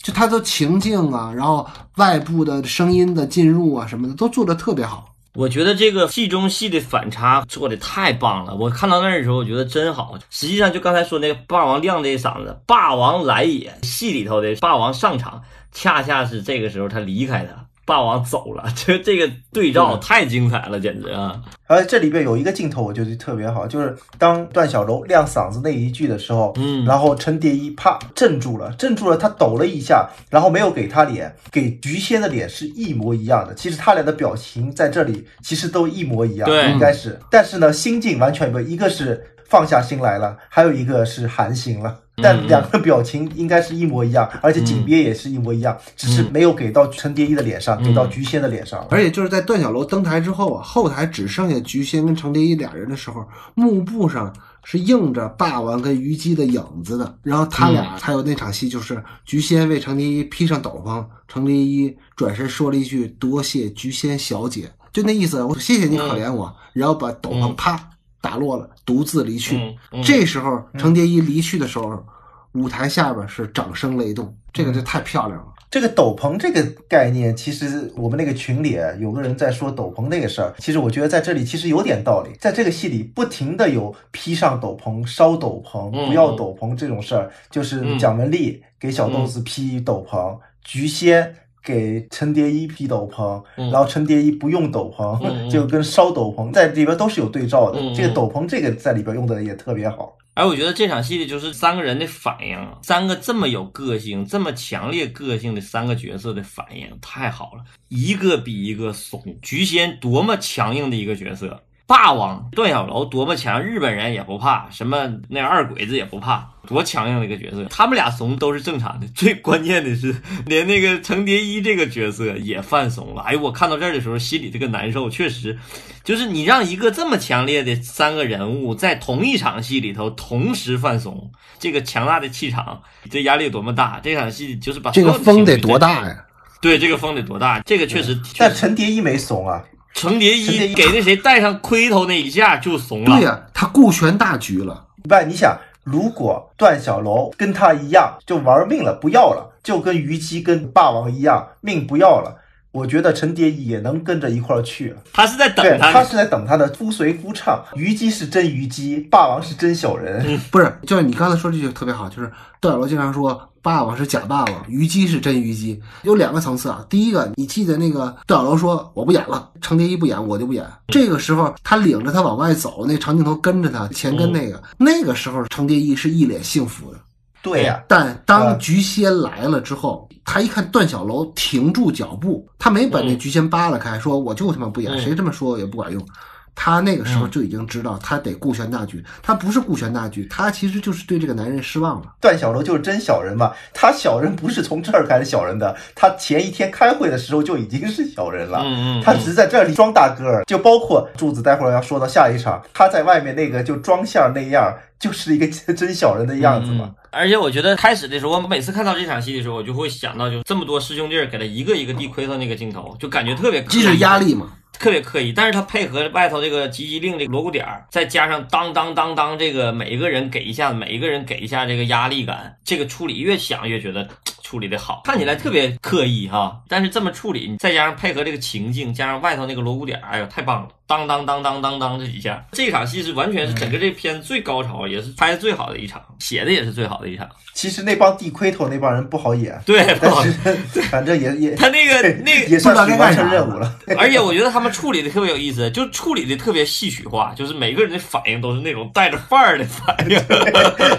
就他的情境啊，然后外部的声音的进入啊什么的都做得特别好。我觉得这个戏中戏的反差做的太棒了。我看到那儿的时候，我觉得真好。实际上，就刚才说那个霸王亮这一嗓子，“霸王来也”，戏里头的霸王上场，恰恰是这个时候他离开他。霸王走了，这这个对照太精彩了，简直啊！而这里边有一个镜头，我觉得特别好，就是当段小楼亮嗓子那一句的时候，嗯，然后陈蝶衣啪镇住了，镇住了，他抖了一下，然后没有给他脸，给菊仙的脸是一模一样的。其实他俩的表情在这里其实都一模一样，对，应该是，但是呢，心境完全不一个是放下心来了，还有一个是寒心了。但两个表情应该是一模一样，而且景别也是一模一样，只是没有给到陈蝶衣的脸上，给到菊仙的脸上。而且就是在段小楼登台之后啊，后台只剩下菊仙跟程蝶衣俩人的时候，幕布上是映着霸王跟虞姬的影子的。然后他俩还有那场戏，就是菊仙为程蝶衣披上斗篷，程蝶衣转身说了一句“多谢菊仙小姐”，就那意思，我说谢谢你可怜我，然后把斗篷啪打落了，独自离去。这时候程蝶衣离去的时候。舞台下边是掌声雷动，这个就太漂亮了。这个斗篷这个概念，其实我们那个群里有个人在说斗篷那个事儿，其实我觉得在这里其实有点道理。在这个戏里，不停的有披上斗篷、烧斗篷、不要斗篷这种事儿，就是蒋雯丽给小豆子披斗篷，菊仙给陈蝶衣披斗篷，然后陈蝶衣不用斗篷，就跟烧斗篷在里边都是有对照的。这个斗篷这个在里边用的也特别好。而我觉得这场戏里就是三个人的反应，三个这么有个性、这么强烈个性的三个角色的反应太好了，一个比一个怂。菊仙多么强硬的一个角色。霸王段小楼多么强，日本人也不怕，什么那二鬼子也不怕，多强硬的一个角色。他们俩怂都是正常的，最关键的是 连那个程蝶衣这个角色也犯怂了。哎呦，我看到这儿的时候心里这个难受，确实，就是你让一个这么强烈的三个人物在同一场戏里头同时犯怂，这个强大的气场，这压力有多么大？这场戏就是把这个风得多大呀？对，这个风得多大？这个确实，但陈蝶衣没怂啊。程蝶衣给那谁戴上盔头那一下就怂了。对呀，他顾全大局了。不，你想，如果段小楼跟他一样，就玩命了，不要了，就跟虞姬跟霸王一样，命不要了。我觉得陈蝶衣也能跟着一块儿去。他是在等他，他是在等他的夫随夫唱。虞姬是真虞姬，霸王是真小人。不是，就是你刚才说这句特别好，就是段小楼经常说。霸王是假霸王，虞姬是真虞姬，有两个层次啊。第一个，你记得那个段小楼说我不演了，程蝶衣不演，我就不演。这个时候他领着他往外走，那长镜头跟着他前跟那个，那个时候程蝶衣是一脸幸福的。对呀，但当菊仙来了之后，他一看段小楼停住脚步，他没把那菊仙扒拉开，说我就他妈不演，谁这么说也不管用。他那个时候就已经知道，他得顾全大局。他不是顾全大局，他其实就是对这个男人失望了。段小楼就是真小人嘛，他小人不是从这儿开始小人的，他前一天开会的时候就已经是小人了。嗯嗯，他只是在这里装大个，就包括柱子，待会儿要说到下一场，他在外面那个就装相那样，就是一个 真小人的样子嘛。而且我觉得开始的时候，我每次看到这场戏的时候，我就会想到，就这么多师兄弟给他一个一个递盔头那个镜头，就感觉特别，这是压力嘛。特别刻意，但是他配合外头这个急急令的锣鼓点儿，再加上当当当当这个每一个人给一下，每一个人给一下这个压力感，这个处理越想越觉得处理的好，看起来特别刻意哈。但是这么处理，你再加上配合这个情境，加上外头那个锣鼓点儿，哎呦，太棒了！当当当当当当这几下，这场戏是完全是整个这片最高潮，也是拍的最好的一场，写的也是最好的一场。其实那帮地盔头那帮人不好演，对，但是 反正也也他那个那也算是完成任务了。而且我觉得他们处理的特别有意思，就处理的特别戏曲化，就是每个人的反应都是那种带着范儿的反应，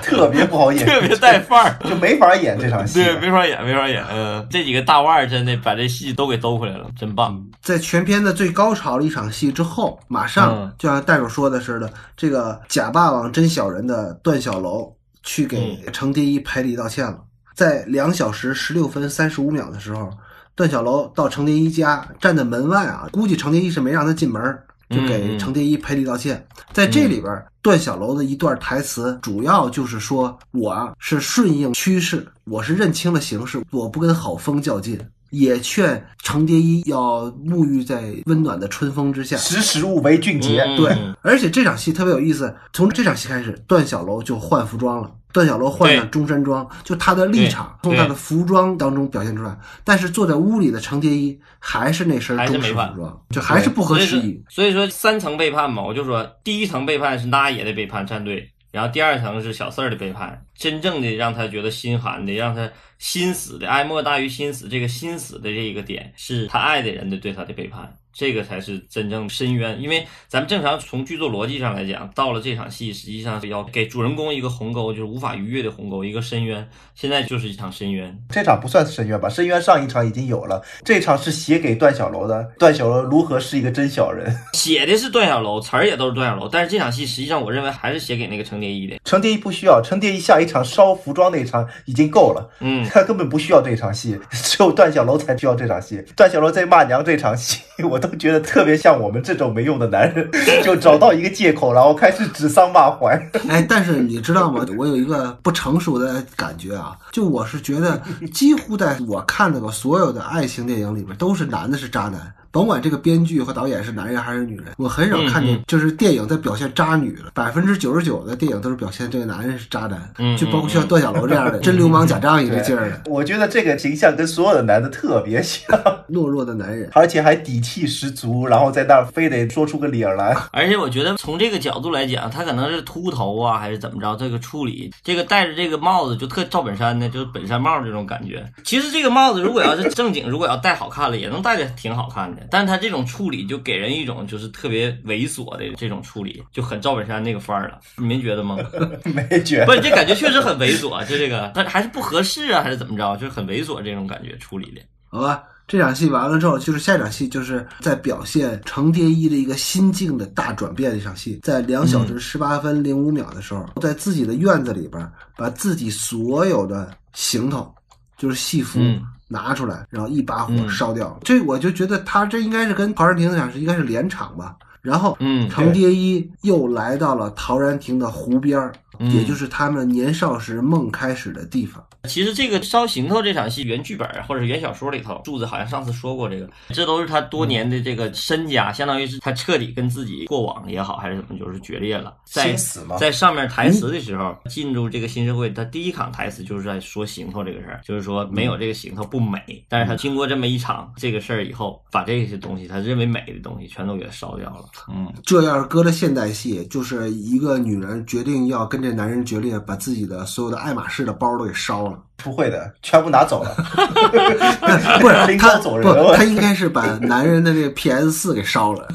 特别不好演，特别带范儿，就没法演这场戏。对，没法演，没法演。嗯，这几个大腕儿真的把这戏都给兜回来了，真棒。在全片的最高潮的一场戏之后，马上就像戴手说的似的，这个假霸王真小人的段小楼去给程蝶衣赔礼道歉了。在两小时十六分三十五秒的时候，段小楼到程蝶衣家，站在门外啊，估计程蝶衣是没让他进门，就给程蝶衣赔礼道歉。在这里边儿，段小楼的一段台词，主要就是说我啊是顺应趋势，我是认清了形势，我不跟好风较劲。也劝程蝶衣要沐浴在温暖的春风之下，识时务为俊杰。嗯对，而且这场戏特别有意思，从这场戏开始，段小楼就换服装了。段小楼换上中山装，就他的立场从他的服装当中表现出来。但是坐在屋里的程蝶衣还是那身中还是没办式服装，就还是不合时宜。，所以说三层背叛嘛，我就说第一层背叛是那爷的背叛站队，然后第二层是小四儿的背叛，真正的让他觉得心寒的，让他心死的，爱莫大于心死。这个心死的这一个点是他爱的人的对他的背叛，这个才是真正深渊。因为咱们正常从剧作逻辑上来讲，到了这场戏，实际上是要给主人公一个鸿沟，就是无法逾越的鸿沟，一个深渊。现在就是一场深渊。这场不算深渊吧？深渊上一场已经有了，这场是写给段小楼的。段小楼如何是一个真小人？写的是段小楼，词儿也都是段小楼，但是这场戏实际上我认为还是写给那个程蝶衣的。程蝶衣不需要，程蝶衣下一场烧服装那一场已经够了，嗯，他根本不需要这场戏，只有段小楼才需要这场戏。段小楼在骂娘这场戏，我都觉得特别像我们这种没用的男人，就找到一个借口，然后开始指桑骂槐。哎，但是你知道吗？我有一个不成熟的感觉啊，就我是觉得，几乎在我看到的所有的爱情电影里边，都是男的是渣男，甭管这个编剧和导演是男人还是女人，我很少看见就是电影在表现渣女了。百分之九十九的电影都是表现这个男人是渣男，嗯就包括像段小楼这样的 真流氓假仗义的劲儿的我觉得这个形象跟所有的男的特别像，懦弱的男人。而且还底气十足，然后在那儿非得说出个理儿来。而且我觉得从这个角度来讲，他可能是秃头啊，还是怎么着，这个处理，这个戴着这个帽子就特赵本山的，就是本山帽这种感觉。其实这个帽子如果要是正经，如果要戴好看了，也能戴的挺好看的。但是他这种处理就给人一种就是特别猥琐的这种处理，就很赵本山那个范儿了，你没觉得吗？没觉不是，这感觉确实很猥琐，就这个，但还是不合适啊，还是怎么着，就是很猥琐这种感觉处理的。好吧，这场戏完了之后，就是下一场戏，就是在表现程蝶衣的一个心境的大转变的一场戏，在两小时十八分零五秒的时候，在自己的院子里边，把自己所有的行头，就是戏服。嗯拿出来，然后一把火嗯烧掉。这我就觉得他这应该是跟陶然亭那场是应该是连场吧。然后，嗯程蝶衣又来到了陶然亭的湖边儿，嗯也就是他们年少时梦开始的地方。其实这个烧行头这场戏原剧本或者是原小说里头，柱子好像上次说过这个，这都是他多年的这个身家，相当于是他彻底跟自己过往也好，还是怎么，就是决裂了。在死嘛在上面台词的时候，进入这个新社会，他第一场台词就是在说行头这个事儿，就是说没有这个行头不美。但是他经过这么一场这个事儿以后，把这些东西他认为美的东西全都给烧掉了。嗯，这要是搁着现代戏，就是一个女人决定要跟这男人决裂，把自己的所有的爱马仕的包都给烧了。不会的，全部拿走了。不是临他走人，了他应该是把男人的这个 PS 四给烧了。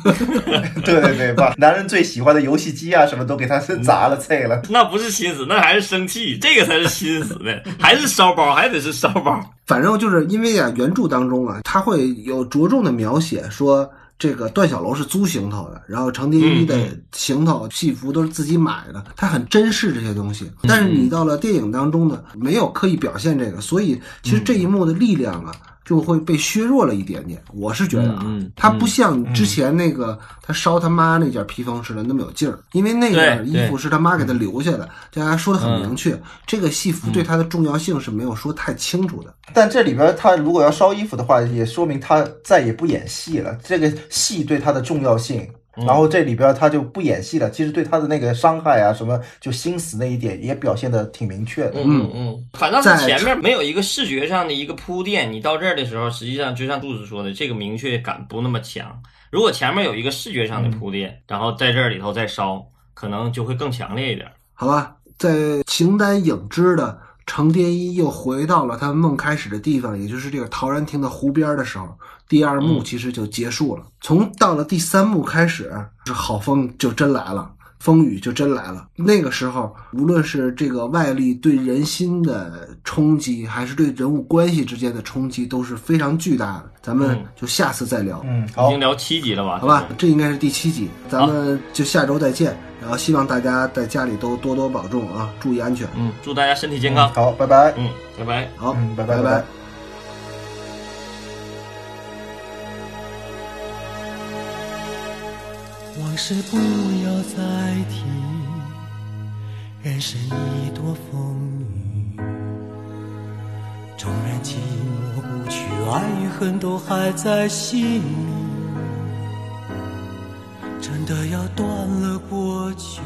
对对对，把男人最喜欢的游戏机啊什么都给他砸了、碎了。那不是心死，那还是生气，这个才是心死呢，还是烧包，还得是烧包。反正就是因为啊，原著当中啊，他会有着重的描写说。这个段小楼是租行头的，然后程蝶衣的嗯行头、戏服都是自己买的，他很珍视这些东西。但是你到了电影当中呢，没有刻意表现这个，所以其实这一幕的力量啊，就会被削弱了一点点。我是觉得啊，他不像之前那个他烧他妈那件披风似的那么有劲儿，因为那件衣服是他妈给他留下的，大家说的很明确，这个戏服对他的重要性是没有说太清楚的。但这里边他如果要烧衣服的话，也说明他再也不演戏了。这个戏对他的重要性，然后这里边他就不演戏了。其实对他的那个伤害啊，什么就心死那一点也表现的挺明确的。嗯嗯嗯，反倒是前面没有一个视觉上的一个铺垫，你到这儿的时候，实际上就像杜子说的，这个明确感不那么强。如果前面有一个视觉上的铺垫，然后在这儿里头再烧，可能就会更强烈一点。好吧，在形单影只的程蝶衣又回到了他梦开始的地方，也就是这个陶然亭的湖边的时候，第二幕其实就结束了。从到了第三幕开始，是好风就真来了。风雨就真来了。那个时候，无论是这个外力对人心的冲击，还是对人物关系之间的冲击，都是非常巨大的。咱们就下次再聊。嗯，好已经，聊七集了吧？好吧，这应该是第七集，咱们就下周再见。然后希望大家在家里都多多保重啊，注意安全。嗯，祝大家身体健康。好，拜拜。嗯，拜拜。好，嗯拜拜拜拜拜事不要再提，人生已多风雨，纵然寂寞不去，爱与恨都还在心里。真的要断了过去。